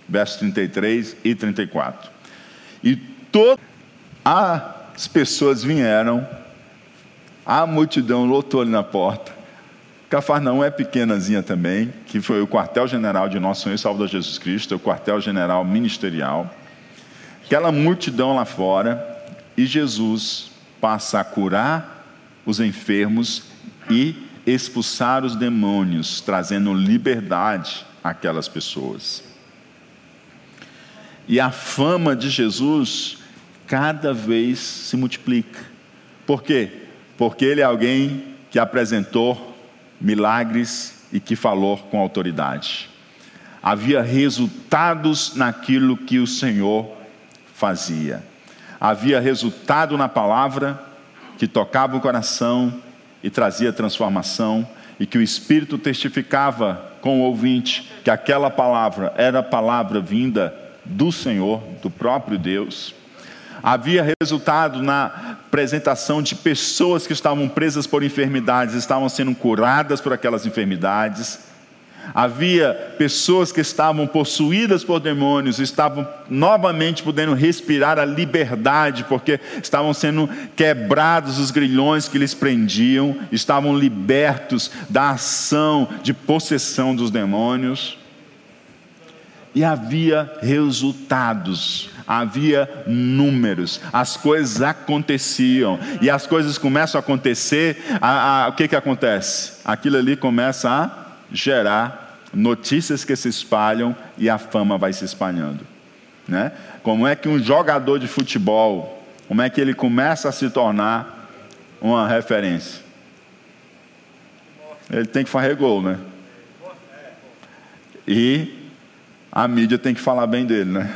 versos 33 e 34. E todas as pessoas vieram, a multidão lotou ali na porta. Cafarnaum é pequenazinha também, que foi o quartel-general de nosso Senhor e Salvador Jesus Cristo, o quartel-general ministerial. Aquela multidão lá fora, e Jesus passa a curar os enfermos e expulsar os demônios, trazendo liberdade àquelas pessoas. E a fama de Jesus cada vez se multiplica. Por quê? Porque ele é alguém que apresentou milagres e que falou com autoridade. Havia resultados naquilo que o Senhor fazia. Havia resultado na palavra que tocava o coração e trazia transformação, e que o Espírito testificava com o ouvinte que aquela palavra era a palavra vinda do Senhor, do próprio Deus. Havia resultado na apresentação de pessoas que estavam presas por enfermidades, estavam sendo curadas por aquelas enfermidades Havia pessoas que estavam possuídas por demônios, estavam novamente podendo respirar a liberdade, porque estavam sendo quebrados os grilhões que lhes prendiam, estavam libertos da ação de possessão dos demônios. E havia resultados, havia números, as coisas aconteciam, e as coisas começam a acontecer, a, a, o que, que acontece? Aquilo ali começa a gerar notícias que se espalham e a fama vai se espalhando. Né? Como é que um jogador de futebol, como é que ele começa a se tornar uma referência? Ele tem que fazer gol, né? E a mídia tem que falar bem dele, né?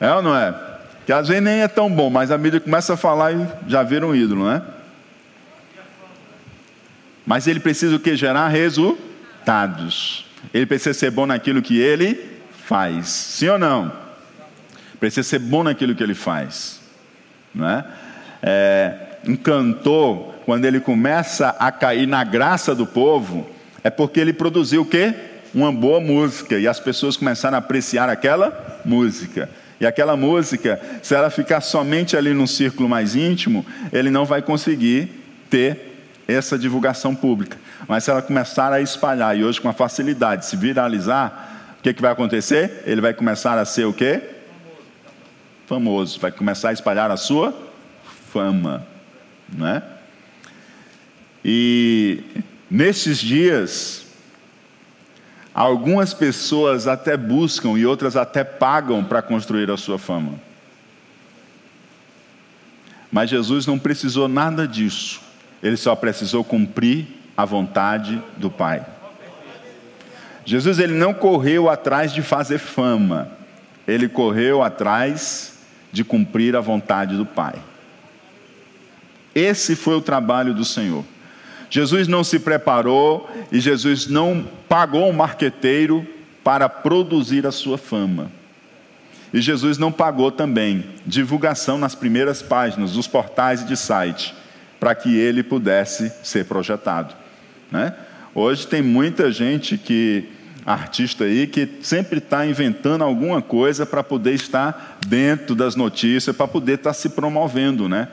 É ou não é? Que às vezes nem é tão bom, mas a mídia começa a falar e já vira um ídolo, né? Mas ele precisa o que? Gerar resultados. Ele precisa ser bom naquilo que ele faz. Sim ou não? Precisa ser bom naquilo que ele faz. Não é? é um cantor, quando ele começa a cair na graça do povo, é porque ele produziu o quê? Uma boa música. E as pessoas começaram a apreciar aquela música. E aquela música, se ela ficar somente ali num círculo mais íntimo, ele não vai conseguir ter essa divulgação pública. Mas se ela começar a espalhar e hoje com a facilidade se viralizar, o que, que vai acontecer? Ele vai começar a ser o quê? Famoso. Vai começar a espalhar a sua fama. Né? E nesses dias, algumas pessoas até buscam e outras até pagam para construir a sua fama. Mas Jesus não precisou nada disso ele só precisou cumprir a vontade do Pai. Jesus ele não correu atrás de fazer fama, ele correu atrás de cumprir a vontade do Pai. Esse foi o trabalho do Senhor. Jesus não se preparou e Jesus não pagou um marqueteiro para produzir a sua fama. E Jesus não pagou também divulgação nas primeiras páginas dos portais e de site para que ele pudesse ser projetado. Né? Hoje tem muita gente que artista aí que sempre está inventando alguma coisa para poder estar dentro das notícias, para poder estar tá se promovendo, né?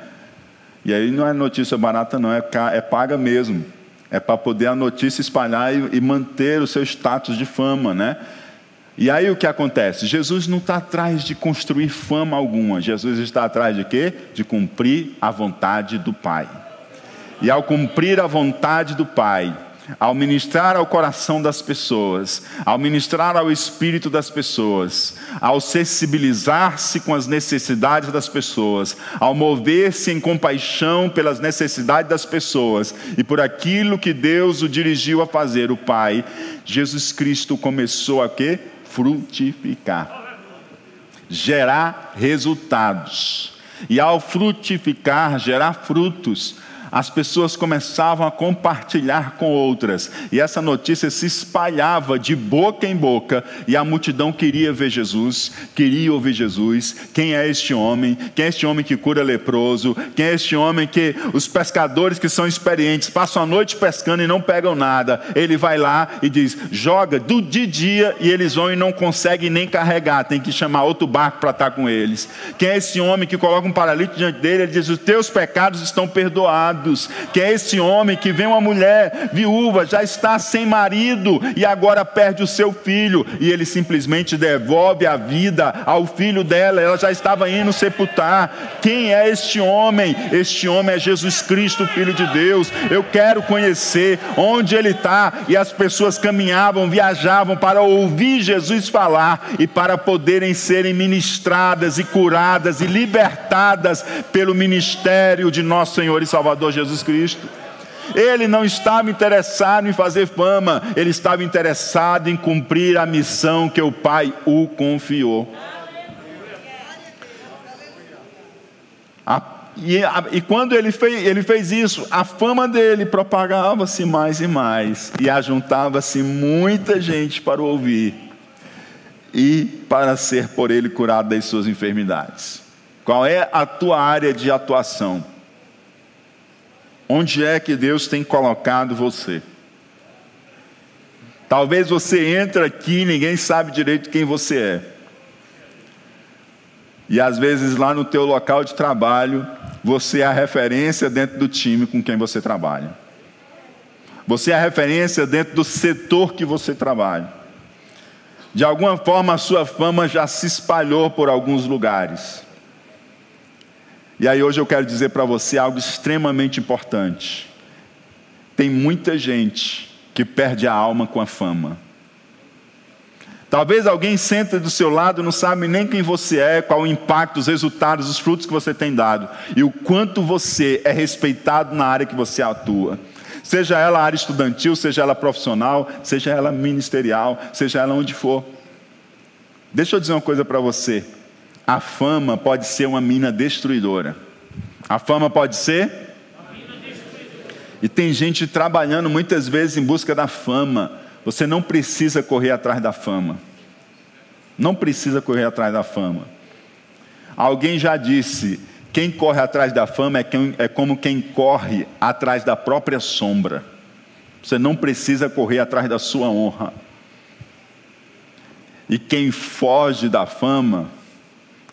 E aí não é notícia barata, não, é, é paga mesmo. É para poder a notícia espalhar e, e manter o seu status de fama, né? E aí o que acontece? Jesus não está atrás de construir fama alguma. Jesus está atrás de quê? De cumprir a vontade do Pai. E ao cumprir a vontade do Pai, ao ministrar ao coração das pessoas, ao ministrar ao espírito das pessoas, ao sensibilizar-se com as necessidades das pessoas, ao mover-se em compaixão pelas necessidades das pessoas e por aquilo que Deus o dirigiu a fazer, o Pai, Jesus Cristo começou a quê? frutificar, gerar resultados. E ao frutificar, gerar frutos, as pessoas começavam a compartilhar com outras, e essa notícia se espalhava de boca em boca, e a multidão queria ver Jesus, queria ouvir Jesus. Quem é este homem? Quem é este homem que cura leproso? Quem é este homem que os pescadores que são experientes passam a noite pescando e não pegam nada? Ele vai lá e diz: joga do de dia, e eles vão e não conseguem nem carregar, tem que chamar outro barco para estar com eles. Quem é esse homem que coloca um paralítico diante dele? Ele diz: os teus pecados estão perdoados que é esse homem que vê uma mulher viúva, já está sem marido e agora perde o seu filho, e ele simplesmente devolve a vida ao filho dela, ela já estava indo sepultar. Quem é este homem? Este homem é Jesus Cristo, Filho de Deus. Eu quero conhecer onde ele está, e as pessoas caminhavam, viajavam para ouvir Jesus falar e para poderem serem ministradas e curadas e libertadas pelo ministério de nosso Senhor e Salvador Jesus Cristo. Ele não estava interessado em fazer fama, ele estava interessado em cumprir a missão que o Pai o confiou. A, e, a, e, quando ele fez, ele fez isso, a fama dele propagava-se mais e mais, e ajuntava-se muita gente para ouvir e para ser por ele curado das suas enfermidades. Qual é a tua área de atuação? Onde é que Deus tem colocado você? Talvez você entre aqui e ninguém sabe direito quem você é. E às vezes lá no teu local de trabalho, você é a referência dentro do time com quem você trabalha. Você é a referência dentro do setor que você trabalha. De alguma forma a sua fama já se espalhou por alguns lugares. E aí hoje eu quero dizer para você algo extremamente importante. Tem muita gente que perde a alma com a fama. Talvez alguém senta do seu lado não sabe nem quem você é, qual o impacto, os resultados, os frutos que você tem dado e o quanto você é respeitado na área que você atua. Seja ela área estudantil, seja ela profissional, seja ela ministerial, seja ela onde for. Deixa eu dizer uma coisa para você a fama pode ser uma mina destruidora. A fama pode ser? E tem gente trabalhando muitas vezes em busca da fama. Você não precisa correr atrás da fama. Não precisa correr atrás da fama. Alguém já disse: quem corre atrás da fama é, quem, é como quem corre atrás da própria sombra. Você não precisa correr atrás da sua honra. E quem foge da fama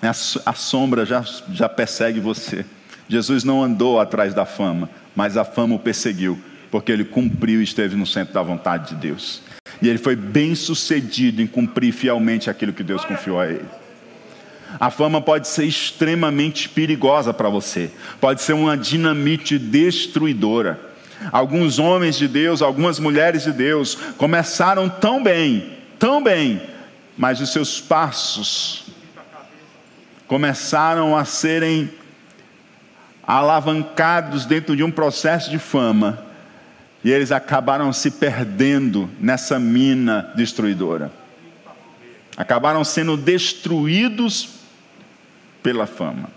a sombra já, já persegue você. Jesus não andou atrás da fama, mas a fama o perseguiu, porque ele cumpriu e esteve no centro da vontade de Deus. E ele foi bem sucedido em cumprir fielmente aquilo que Deus confiou a ele. A fama pode ser extremamente perigosa para você, pode ser uma dinamite destruidora. Alguns homens de Deus, algumas mulheres de Deus começaram tão bem, tão bem, mas os seus passos começaram a serem alavancados dentro de um processo de fama e eles acabaram se perdendo nessa mina destruidora. Acabaram sendo destruídos pela fama.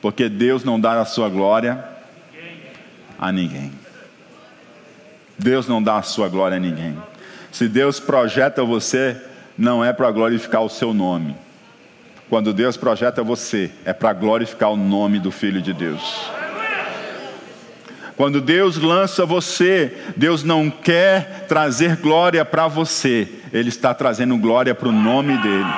Porque Deus não dá a sua glória a ninguém. Deus não dá a sua glória a ninguém. Se Deus projeta você, não é para glorificar o seu nome. Quando Deus projeta você, é para glorificar o nome do Filho de Deus. Quando Deus lança você, Deus não quer trazer glória para você, Ele está trazendo glória para o nome dEle.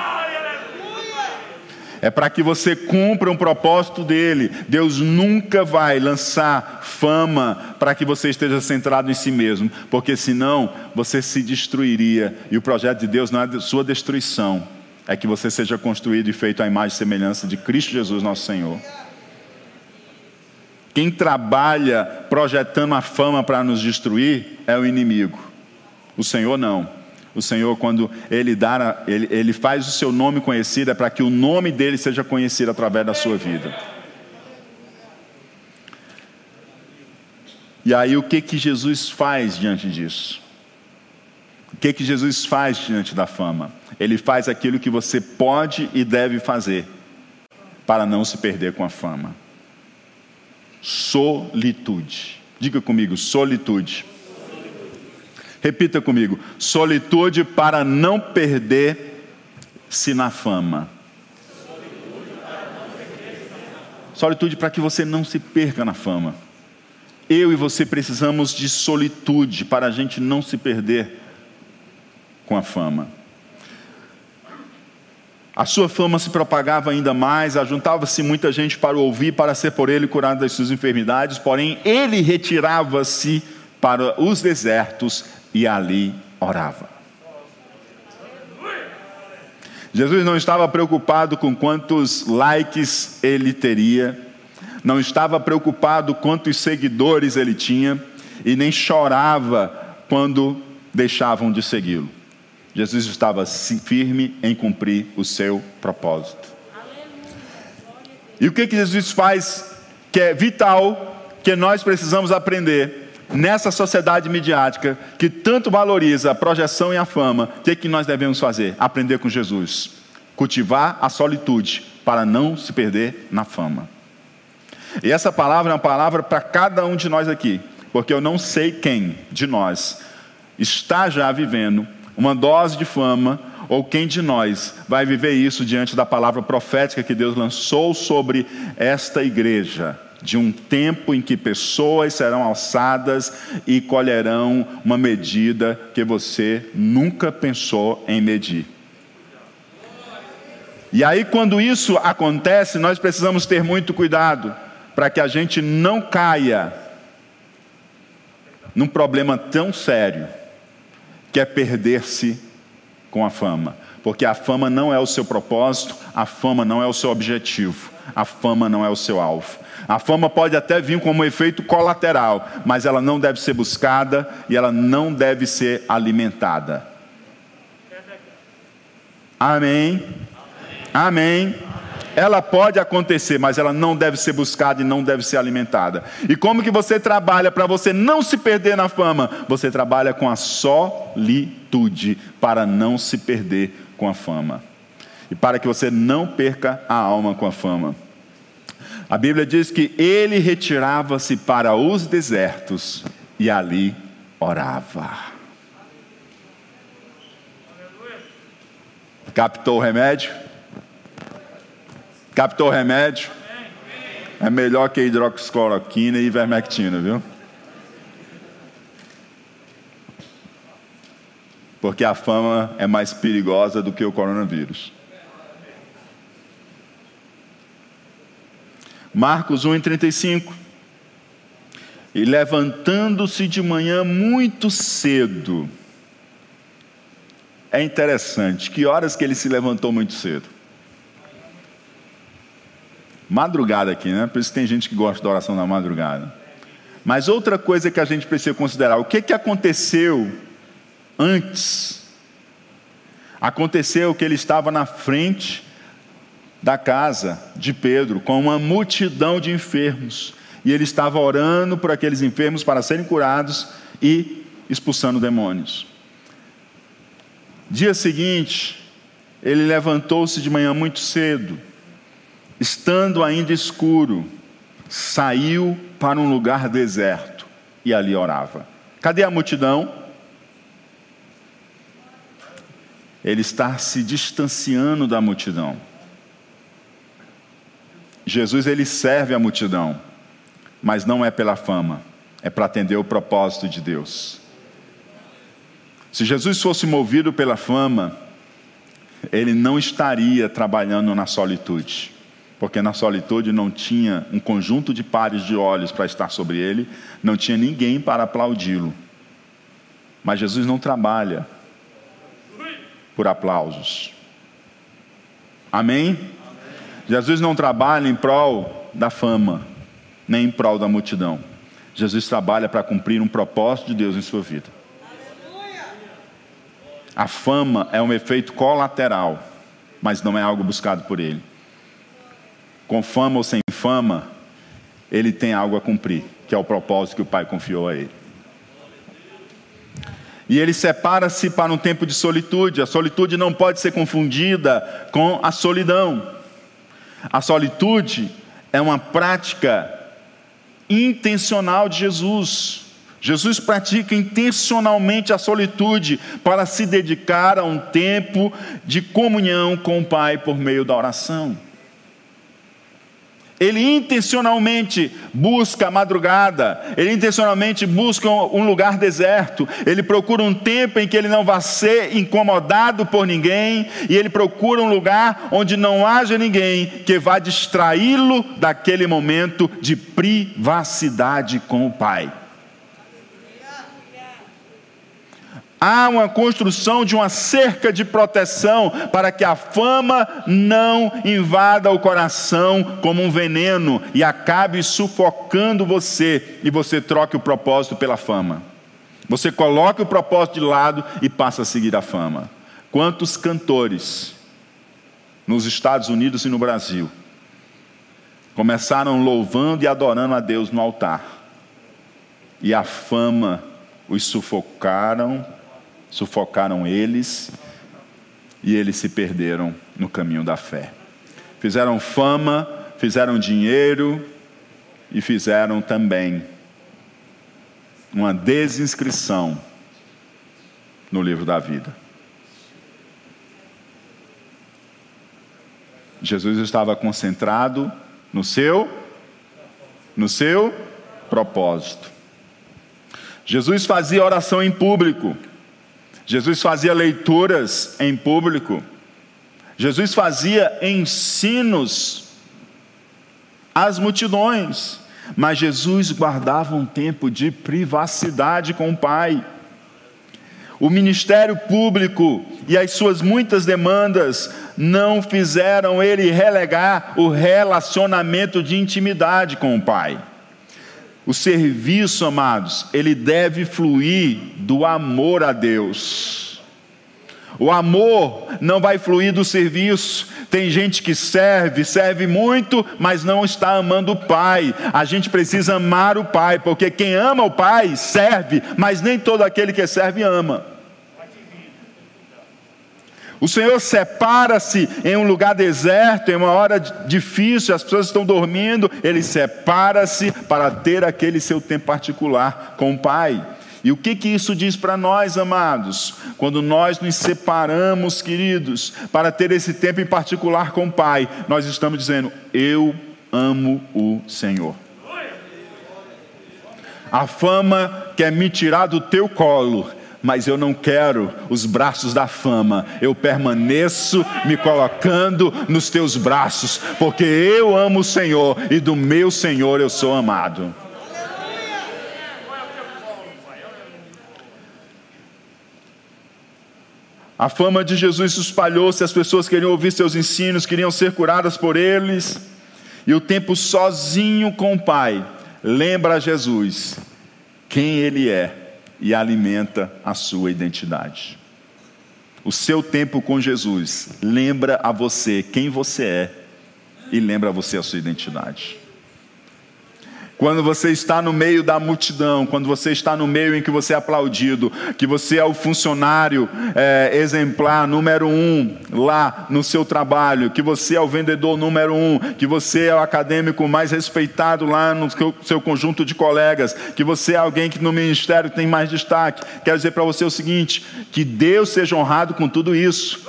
É para que você cumpra um propósito dele. Deus nunca vai lançar fama para que você esteja centrado em si mesmo, porque senão você se destruiria. E o projeto de Deus não é sua destruição, é que você seja construído e feito à imagem e semelhança de Cristo Jesus, nosso Senhor. Quem trabalha projetando a fama para nos destruir é o inimigo. O Senhor não. O Senhor, quando Ele, dá, ele, ele faz o seu nome conhecido, é para que o nome dele seja conhecido através da sua vida. E aí, o que que Jesus faz diante disso? Que que Jesus faz diante da fama? Ele faz aquilo que você pode e deve fazer para não se perder com a fama solitude. Diga comigo, solitude. Repita comigo, solitude para não perder-se na fama. Solitude para que você não se perca na fama. Eu e você precisamos de solitude para a gente não se perder com a fama. A sua fama se propagava ainda mais, ajuntava-se muita gente para o ouvir, para ser por ele curado das suas enfermidades, porém ele retirava-se para os desertos e ali orava. Jesus não estava preocupado com quantos likes ele teria, não estava preocupado quantos seguidores ele tinha, e nem chorava quando deixavam de segui-lo. Jesus estava firme em cumprir o seu propósito. E o que, que Jesus faz que é vital, que nós precisamos aprender nessa sociedade midiática que tanto valoriza a projeção e a fama? O que, que nós devemos fazer? Aprender com Jesus. Cultivar a solitude para não se perder na fama. E essa palavra é uma palavra para cada um de nós aqui, porque eu não sei quem de nós está já vivendo uma dose de fama, ou quem de nós vai viver isso diante da palavra profética que Deus lançou sobre esta igreja? De um tempo em que pessoas serão alçadas e colherão uma medida que você nunca pensou em medir. E aí, quando isso acontece, nós precisamos ter muito cuidado para que a gente não caia num problema tão sério quer perder-se com a fama, porque a fama não é o seu propósito, a fama não é o seu objetivo, a fama não é o seu alvo. A fama pode até vir como efeito colateral, mas ela não deve ser buscada e ela não deve ser alimentada. Amém. Amém. Ela pode acontecer, mas ela não deve ser buscada e não deve ser alimentada. E como que você trabalha para você não se perder na fama? Você trabalha com a solitude para não se perder com a fama. E para que você não perca a alma com a fama. A Bíblia diz que ele retirava-se para os desertos e ali orava. Captou o remédio? Captou o remédio? É melhor que hidroxicloroquina e ivermectina, viu? Porque a fama é mais perigosa do que o coronavírus. Marcos 1,35. E levantando-se de manhã muito cedo. É interessante, que horas que ele se levantou muito cedo? Madrugada aqui, né? Por isso tem gente que gosta da oração da madrugada. Mas outra coisa que a gente precisa considerar: o que, que aconteceu antes? Aconteceu que ele estava na frente da casa de Pedro com uma multidão de enfermos. E ele estava orando por aqueles enfermos para serem curados e expulsando demônios. Dia seguinte, ele levantou-se de manhã muito cedo estando ainda escuro, saiu para um lugar deserto e ali orava. Cadê a multidão? Ele está se distanciando da multidão. Jesus ele serve a multidão, mas não é pela fama, é para atender o propósito de Deus. Se Jesus fosse movido pela fama, ele não estaria trabalhando na solitude, porque na solitude não tinha um conjunto de pares de olhos para estar sobre ele, não tinha ninguém para aplaudi-lo. Mas Jesus não trabalha por aplausos. Amém? Jesus não trabalha em prol da fama, nem em prol da multidão. Jesus trabalha para cumprir um propósito de Deus em sua vida. A fama é um efeito colateral, mas não é algo buscado por ele. Com fama ou sem fama, ele tem algo a cumprir, que é o propósito que o Pai confiou a ele. E ele separa-se para um tempo de solitude. A solitude não pode ser confundida com a solidão. A solitude é uma prática intencional de Jesus. Jesus pratica intencionalmente a solitude para se dedicar a um tempo de comunhão com o Pai por meio da oração. Ele intencionalmente busca a madrugada, ele intencionalmente busca um lugar deserto, ele procura um tempo em que ele não vá ser incomodado por ninguém, e ele procura um lugar onde não haja ninguém que vá distraí-lo daquele momento de privacidade com o Pai. Há uma construção de uma cerca de proteção para que a fama não invada o coração como um veneno e acabe sufocando você e você troque o propósito pela fama. Você coloca o propósito de lado e passa a seguir a fama. Quantos cantores nos Estados Unidos e no Brasil começaram louvando e adorando a Deus no altar e a fama os sufocaram sufocaram eles e eles se perderam no caminho da fé. Fizeram fama, fizeram dinheiro e fizeram também uma desinscrição no livro da vida. Jesus estava concentrado no seu no seu propósito. Jesus fazia oração em público. Jesus fazia leituras em público. Jesus fazia ensinos às multidões. Mas Jesus guardava um tempo de privacidade com o Pai. O ministério público e as suas muitas demandas não fizeram ele relegar o relacionamento de intimidade com o Pai. O serviço, amados, ele deve fluir do amor a Deus. O amor não vai fluir do serviço. Tem gente que serve, serve muito, mas não está amando o Pai. A gente precisa amar o Pai, porque quem ama o Pai serve, mas nem todo aquele que serve ama. O Senhor separa-se em um lugar deserto, em uma hora difícil, as pessoas estão dormindo, ele separa-se para ter aquele seu tempo particular com o Pai. E o que que isso diz para nós, amados? Quando nós nos separamos, queridos, para ter esse tempo em particular com o Pai, nós estamos dizendo: Eu amo o Senhor. A fama quer me tirar do teu colo, mas eu não quero os braços da fama, eu permaneço me colocando nos teus braços, porque eu amo o Senhor e do meu Senhor eu sou amado. A fama de Jesus se espalhou-se, as pessoas queriam ouvir seus ensinos, queriam ser curadas por eles, e o tempo sozinho com o Pai lembra a Jesus quem Ele é e alimenta a sua identidade. O seu tempo com Jesus lembra a você quem você é e lembra a você a sua identidade. Quando você está no meio da multidão, quando você está no meio em que você é aplaudido, que você é o funcionário é, exemplar número um lá no seu trabalho, que você é o vendedor número um, que você é o acadêmico mais respeitado lá no seu, seu conjunto de colegas, que você é alguém que no ministério tem mais destaque. Quero dizer para você o seguinte: que Deus seja honrado com tudo isso.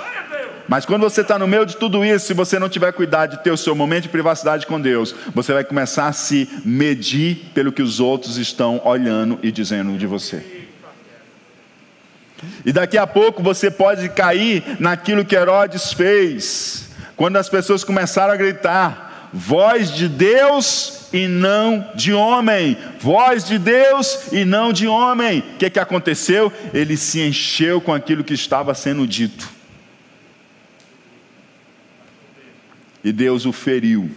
Mas quando você está no meio de tudo isso, se você não tiver cuidado de ter o seu momento de privacidade com Deus, você vai começar a se medir pelo que os outros estão olhando e dizendo de você. E daqui a pouco você pode cair naquilo que Herodes fez, quando as pessoas começaram a gritar: voz de Deus e não de homem, voz de Deus e não de homem. O que, que aconteceu? Ele se encheu com aquilo que estava sendo dito. E Deus o feriu.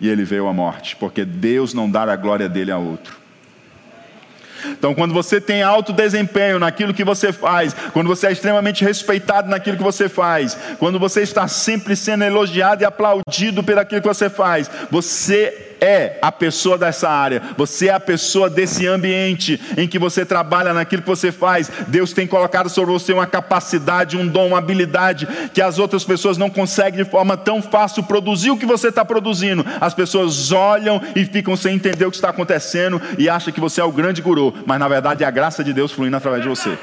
E ele veio à morte, porque Deus não dá a glória dele a outro. Então, quando você tem alto desempenho naquilo que você faz, quando você é extremamente respeitado naquilo que você faz, quando você está sempre sendo elogiado e aplaudido por aquilo que você faz, você é a pessoa dessa área, você é a pessoa desse ambiente em que você trabalha, naquilo que você faz. Deus tem colocado sobre você uma capacidade, um dom, uma habilidade que as outras pessoas não conseguem de forma tão fácil produzir o que você está produzindo. As pessoas olham e ficam sem entender o que está acontecendo e acham que você é o grande guru, mas na verdade é a graça de Deus fluindo através de você.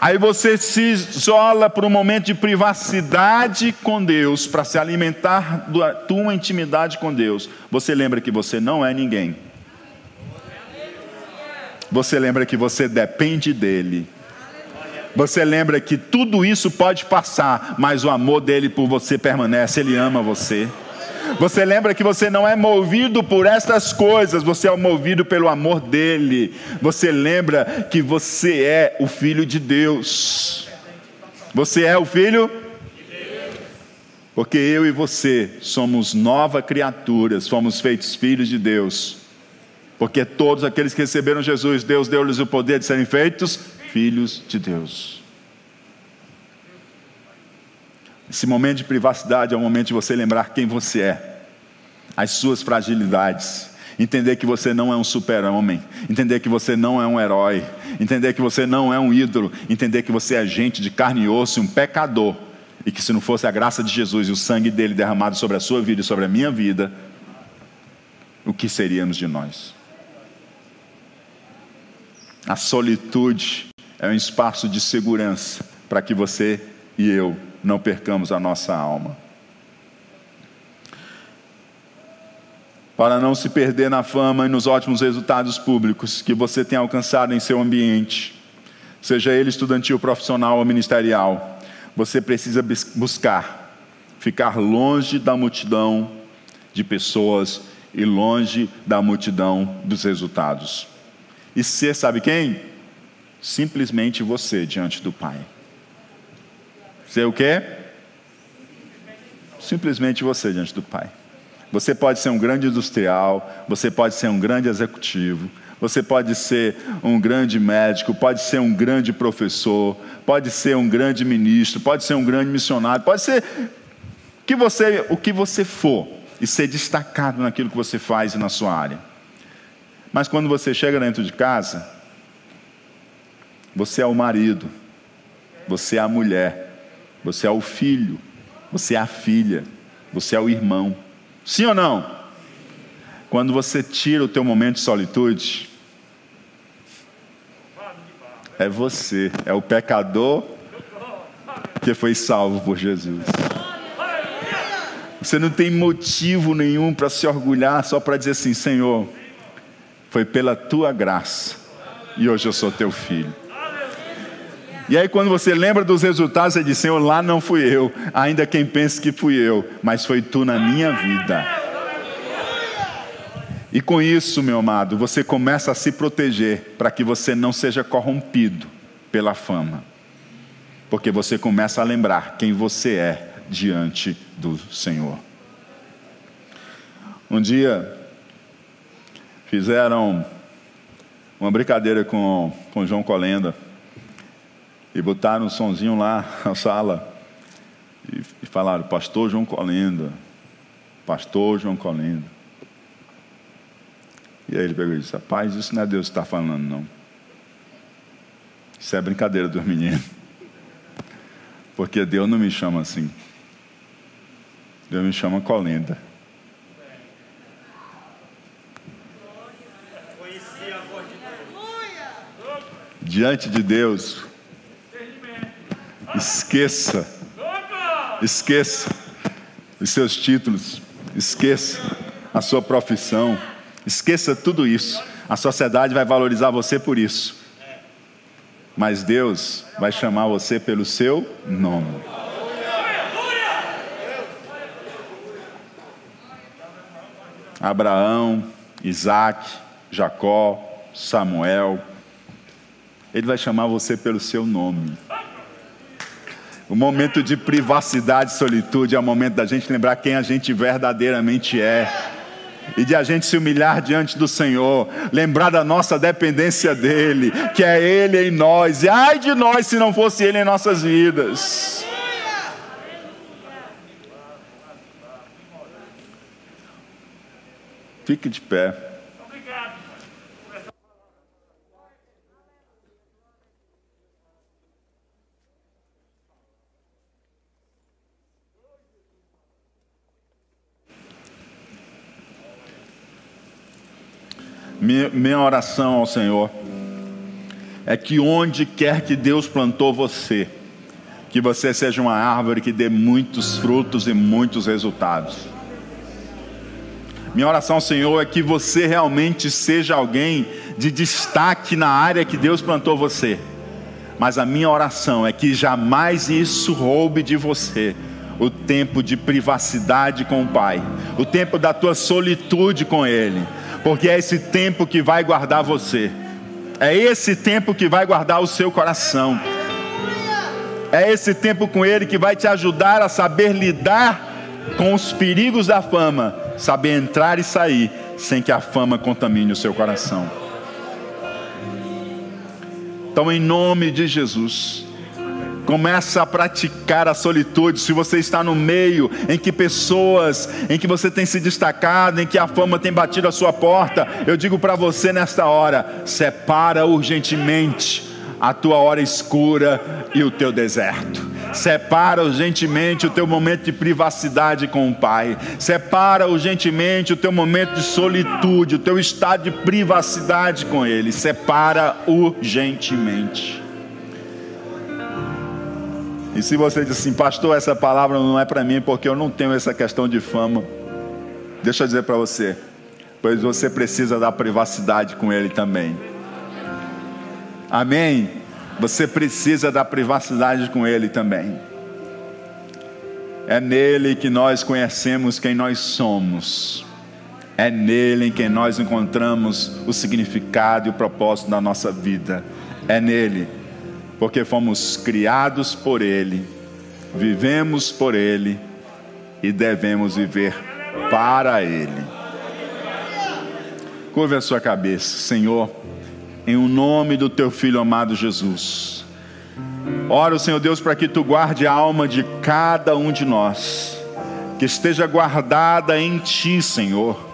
Aí você se isola para um momento de privacidade com Deus, para se alimentar da tua intimidade com Deus. Você lembra que você não é ninguém. Você lembra que você depende dele. Você lembra que tudo isso pode passar, mas o amor dele por você permanece, ele ama você. Você lembra que você não é movido por estas coisas, você é movido pelo amor dele. Você lembra que você é o filho de Deus. Você é o filho? Porque eu e você somos nova criaturas, fomos feitos filhos de Deus. Porque todos aqueles que receberam Jesus, Deus deu-lhes o poder de serem feitos filhos de Deus. Esse momento de privacidade é o momento de você lembrar quem você é, as suas fragilidades, entender que você não é um super-homem, entender que você não é um herói, entender que você não é um ídolo, entender que você é gente de carne e osso, um pecador, e que se não fosse a graça de Jesus e o sangue dele derramado sobre a sua vida e sobre a minha vida, o que seríamos de nós? A solitude é um espaço de segurança para que você e eu não percamos a nossa alma. Para não se perder na fama e nos ótimos resultados públicos que você tem alcançado em seu ambiente, seja ele estudantil, profissional ou ministerial, você precisa buscar ficar longe da multidão de pessoas e longe da multidão dos resultados. E ser, sabe quem? Simplesmente você diante do Pai. Ser o quê? Simplesmente você diante do Pai. Você pode ser um grande industrial, você pode ser um grande executivo, você pode ser um grande médico, pode ser um grande professor, pode ser um grande ministro, pode ser um grande missionário, pode ser que você, o que você for e ser destacado naquilo que você faz e na sua área. Mas quando você chega dentro de casa, você é o marido, você é a mulher, você é o filho, você é a filha, você é o irmão. Sim ou não? Quando você tira o teu momento de solitude, é você, é o pecador que foi salvo por Jesus. Você não tem motivo nenhum para se orgulhar, só para dizer assim: Senhor, foi pela tua graça e hoje eu sou teu filho. E aí, quando você lembra dos resultados, você diz: Senhor, lá não fui eu, ainda quem pensa que fui eu, mas foi tu na minha vida. E com isso, meu amado, você começa a se proteger para que você não seja corrompido pela fama, porque você começa a lembrar quem você é diante do Senhor. Um dia, fizeram uma brincadeira com, com João Colenda e botaram um sonzinho lá na sala e, e falaram, pastor João Colenda, pastor João Colendo. E aí ele pegou e disse: Rapaz, isso não é Deus que está falando, não. Isso é brincadeira dos meninos. Porque Deus não me chama assim. Deus me chama Colenda. Diante de Deus, esqueça, esqueça os seus títulos, esqueça a sua profissão, esqueça tudo isso. A sociedade vai valorizar você por isso. Mas Deus vai chamar você pelo seu nome. Abraão, Isaac, Jacó, Samuel. Ele vai chamar você pelo seu nome. O momento de privacidade e solitude é o momento da gente lembrar quem a gente verdadeiramente é. E de a gente se humilhar diante do Senhor, lembrar da nossa dependência dEle, que é Ele em nós, e ai de nós se não fosse Ele em nossas vidas. Fique de pé. Minha, oração ao Senhor é que onde quer que Deus plantou você, que você seja uma árvore que dê muitos frutos e muitos resultados. Minha oração ao Senhor é que você realmente seja alguém de destaque na área que Deus plantou você. Mas a minha oração é que jamais isso roube de você o tempo de privacidade com o Pai, o tempo da tua solitude com Ele, porque é esse tempo que vai guardar você, é esse tempo que vai guardar o seu coração, é esse tempo com Ele que vai te ajudar a saber lidar com os perigos da fama, saber entrar e sair sem que a fama contamine o seu coração. Então, em nome de Jesus, Começa a praticar a solitude. Se você está no meio em que pessoas, em que você tem se destacado, em que a fama tem batido a sua porta, eu digo para você nesta hora: separa urgentemente a tua hora escura e o teu deserto. Separa urgentemente o teu momento de privacidade com o Pai. Separa urgentemente o teu momento de solitude, o teu estado de privacidade com Ele. Separa urgentemente. E se você diz assim, pastor, essa palavra não é para mim porque eu não tenho essa questão de fama, deixa eu dizer para você, pois você precisa da privacidade com Ele também. Amém? Você precisa da privacidade com Ele também. É nele que nós conhecemos quem nós somos. É nele em quem nós encontramos o significado e o propósito da nossa vida. É nele porque fomos criados por Ele, vivemos por Ele e devemos viver para Ele. Curve a sua cabeça, Senhor, em o nome do Teu Filho amado Jesus. Oro, Senhor Deus, para que Tu guarde a alma de cada um de nós, que esteja guardada em Ti, Senhor.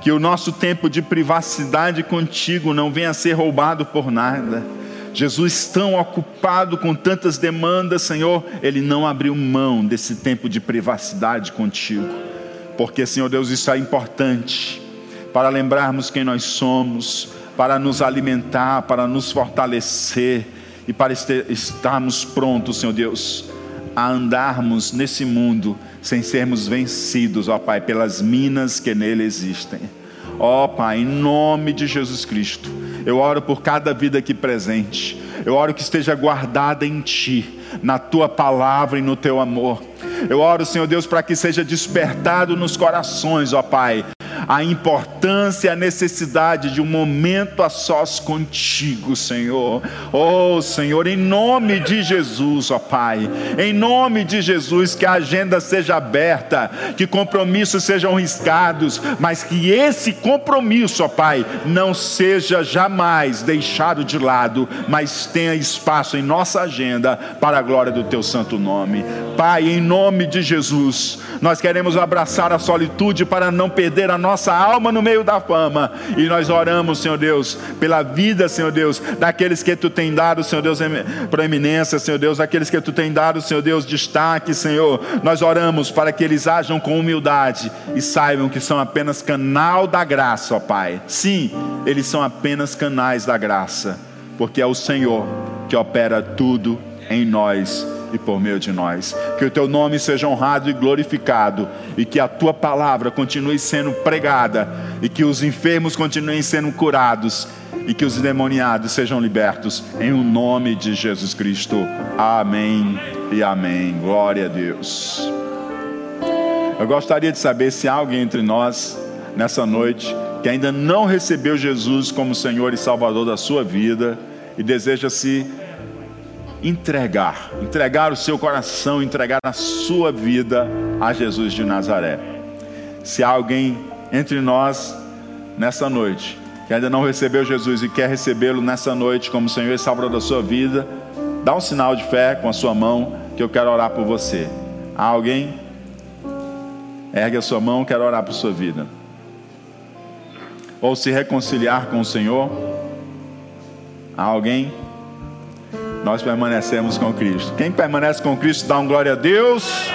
Que o nosso tempo de privacidade contigo não venha a ser roubado por nada Jesus, tão ocupado com tantas demandas, Senhor, ele não abriu mão desse tempo de privacidade contigo, porque, Senhor Deus, isso é importante para lembrarmos quem nós somos, para nos alimentar, para nos fortalecer e para estarmos prontos, Senhor Deus, a andarmos nesse mundo sem sermos vencidos, ó Pai, pelas minas que nele existem. Ó Pai, em nome de Jesus Cristo eu oro por cada vida aqui presente. Eu oro que esteja guardada em Ti, na Tua palavra e no Teu amor. Eu oro, Senhor Deus, para que seja despertado nos corações, ó Pai, a importância e a necessidade de um momento a sós contigo, Senhor. Oh, Senhor, em nome de Jesus, ó Pai, em nome de Jesus, que a agenda seja aberta, que compromissos sejam riscados, mas que esse compromisso, ó Pai, não seja jamais deixado de lado, mas tenha espaço em nossa agenda para a glória do Teu santo nome. Pai, em nome de Jesus, nós queremos abraçar a solitude para não perder a nossa alma no meio da fama, e nós oramos, Senhor Deus, pela vida, Senhor Deus, daqueles que Tu tem dado, Senhor Deus, proeminência, Senhor Deus, daqueles que Tu tem dado, Senhor Deus, destaque, Senhor. Nós oramos para que eles ajam com humildade e saibam que são apenas canal da graça, ó Pai. Sim, eles são apenas canais da graça, porque é o Senhor que opera tudo em nós e por meio de nós. Que o teu nome seja honrado e glorificado, e que a tua palavra continue sendo pregada, e que os enfermos continuem sendo curados, e que os endemoniados sejam libertos, em o nome de Jesus Cristo. Amém e amém. Glória a Deus. Eu gostaria de saber se há alguém entre nós, nessa noite, que ainda não recebeu Jesus como Senhor e Salvador da sua vida e deseja se entregar, entregar o seu coração, entregar a sua vida a Jesus de Nazaré. Se há alguém entre nós nessa noite que ainda não recebeu Jesus e quer recebê-lo nessa noite como Senhor e Salvador da sua vida, dá um sinal de fé com a sua mão que eu quero orar por você. Há alguém? Ergue a sua mão, quero orar por sua vida. Ou se reconciliar com o Senhor. Há alguém? Nós permanecemos com Cristo. Quem permanece com Cristo, dá um glória a Deus.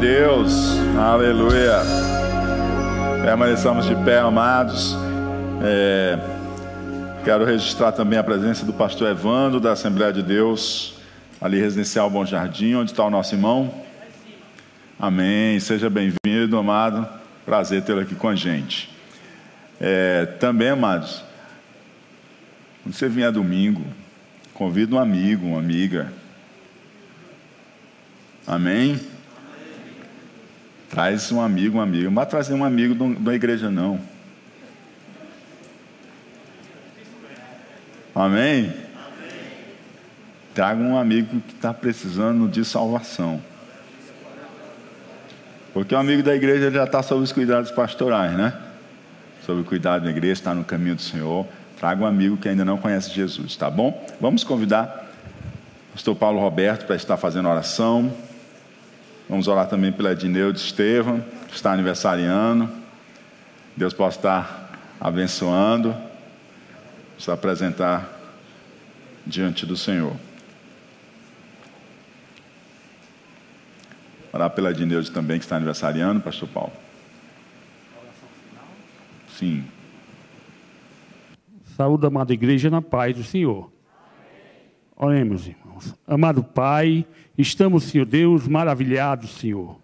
Deus. Aleluia. Permaneçamos de pé, amados. É, quero registrar também a presença do pastor Evandro, da Assembleia de Deus, ali residencial Bom Jardim, onde está o nosso irmão. Amém. Seja bem-vindo, amado. Prazer tê-lo aqui com a gente. É, também, amados, quando você vier domingo, convida um amigo, uma amiga. Amém? Traz um amigo, uma amiga. Não vai trazer um amigo da igreja, não. Amém? Traga um amigo que está precisando de salvação. Porque o amigo da igreja já está sob os cuidados pastorais, né? Sob o cuidado da igreja, está no caminho do Senhor. Traga um amigo que ainda não conhece Jesus, tá bom? Vamos convidar o pastor Paulo Roberto para estar fazendo oração. Vamos orar também pela Edneu de Estevam, que está aniversariando. Deus possa estar abençoando, se apresentar diante do Senhor. Orar pela Edneude também, que está aniversariando, pastor Paulo. Sim. Saúde, amada igreja, na paz do Senhor. Oremos, irmãos. Amado Pai, estamos, Senhor Deus, maravilhados, Senhor,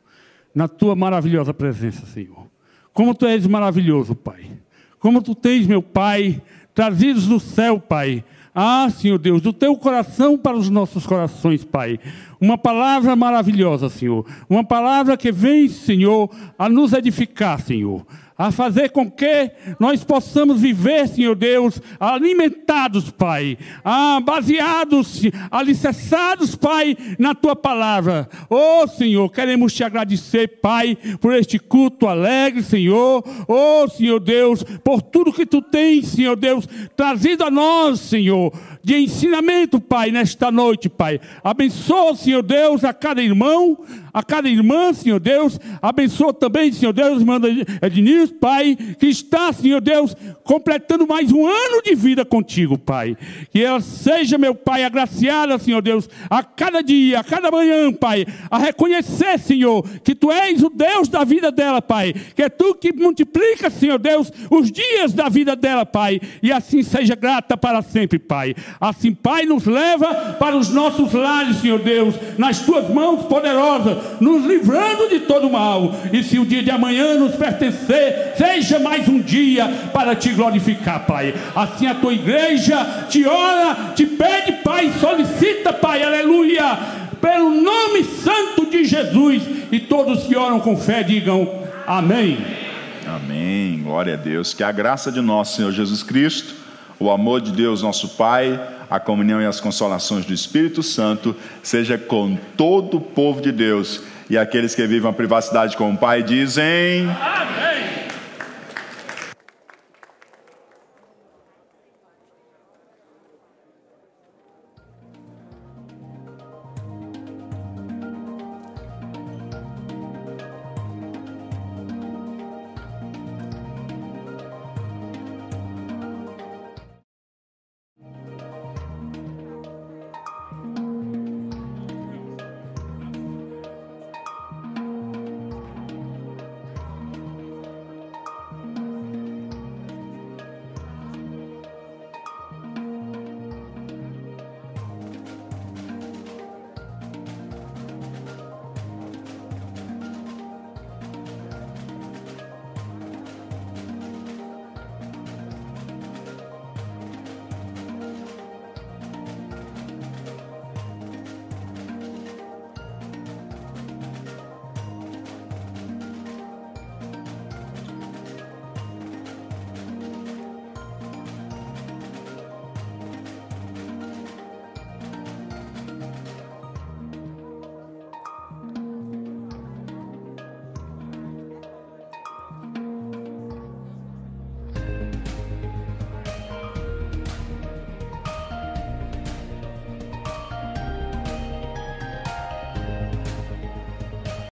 na tua maravilhosa presença, Senhor. Como tu és maravilhoso, Pai. Como tu tens, meu Pai, trazidos do céu, Pai. Ah, Senhor Deus, do teu coração para os nossos corações, Pai. Uma palavra maravilhosa, Senhor. Uma palavra que vem, Senhor, a nos edificar, Senhor a fazer com que nós possamos viver, Senhor Deus, alimentados, Pai, ah, baseados, alicerçados, Pai, na Tua palavra. Oh, Senhor, queremos te agradecer, Pai, por este culto alegre, Senhor. Oh, Senhor Deus, por tudo que Tu tens, Senhor Deus, trazido a nós, Senhor de ensinamento, Pai, nesta noite, Pai. Abençoa, Senhor Deus, a cada irmão, a cada irmã, Senhor Deus. Abençoa também, Senhor Deus, irmã Ednilson, Pai, que está, Senhor Deus, completando mais um ano de vida contigo, Pai. Que ela seja, meu Pai, agraciada, Senhor Deus, a cada dia, a cada manhã, Pai, a reconhecer, Senhor, que Tu és o Deus da vida dela, Pai. Que é Tu que multiplica, Senhor Deus, os dias da vida dela, Pai. E assim seja grata para sempre, Pai. Assim, Pai, nos leva para os nossos lares, Senhor Deus, nas tuas mãos poderosas, nos livrando de todo mal. E se o dia de amanhã nos pertencer, seja mais um dia para te glorificar, Pai. Assim a tua igreja te ora, te pede, Pai, solicita, Pai, aleluia, pelo nome santo de Jesus. E todos que oram com fé digam amém. Amém. Glória a Deus. Que a graça de nosso Senhor Jesus Cristo o amor de Deus, nosso Pai, a comunhão e as consolações do Espírito Santo seja com todo o povo de Deus. E aqueles que vivem a privacidade com o Pai dizem: Amém.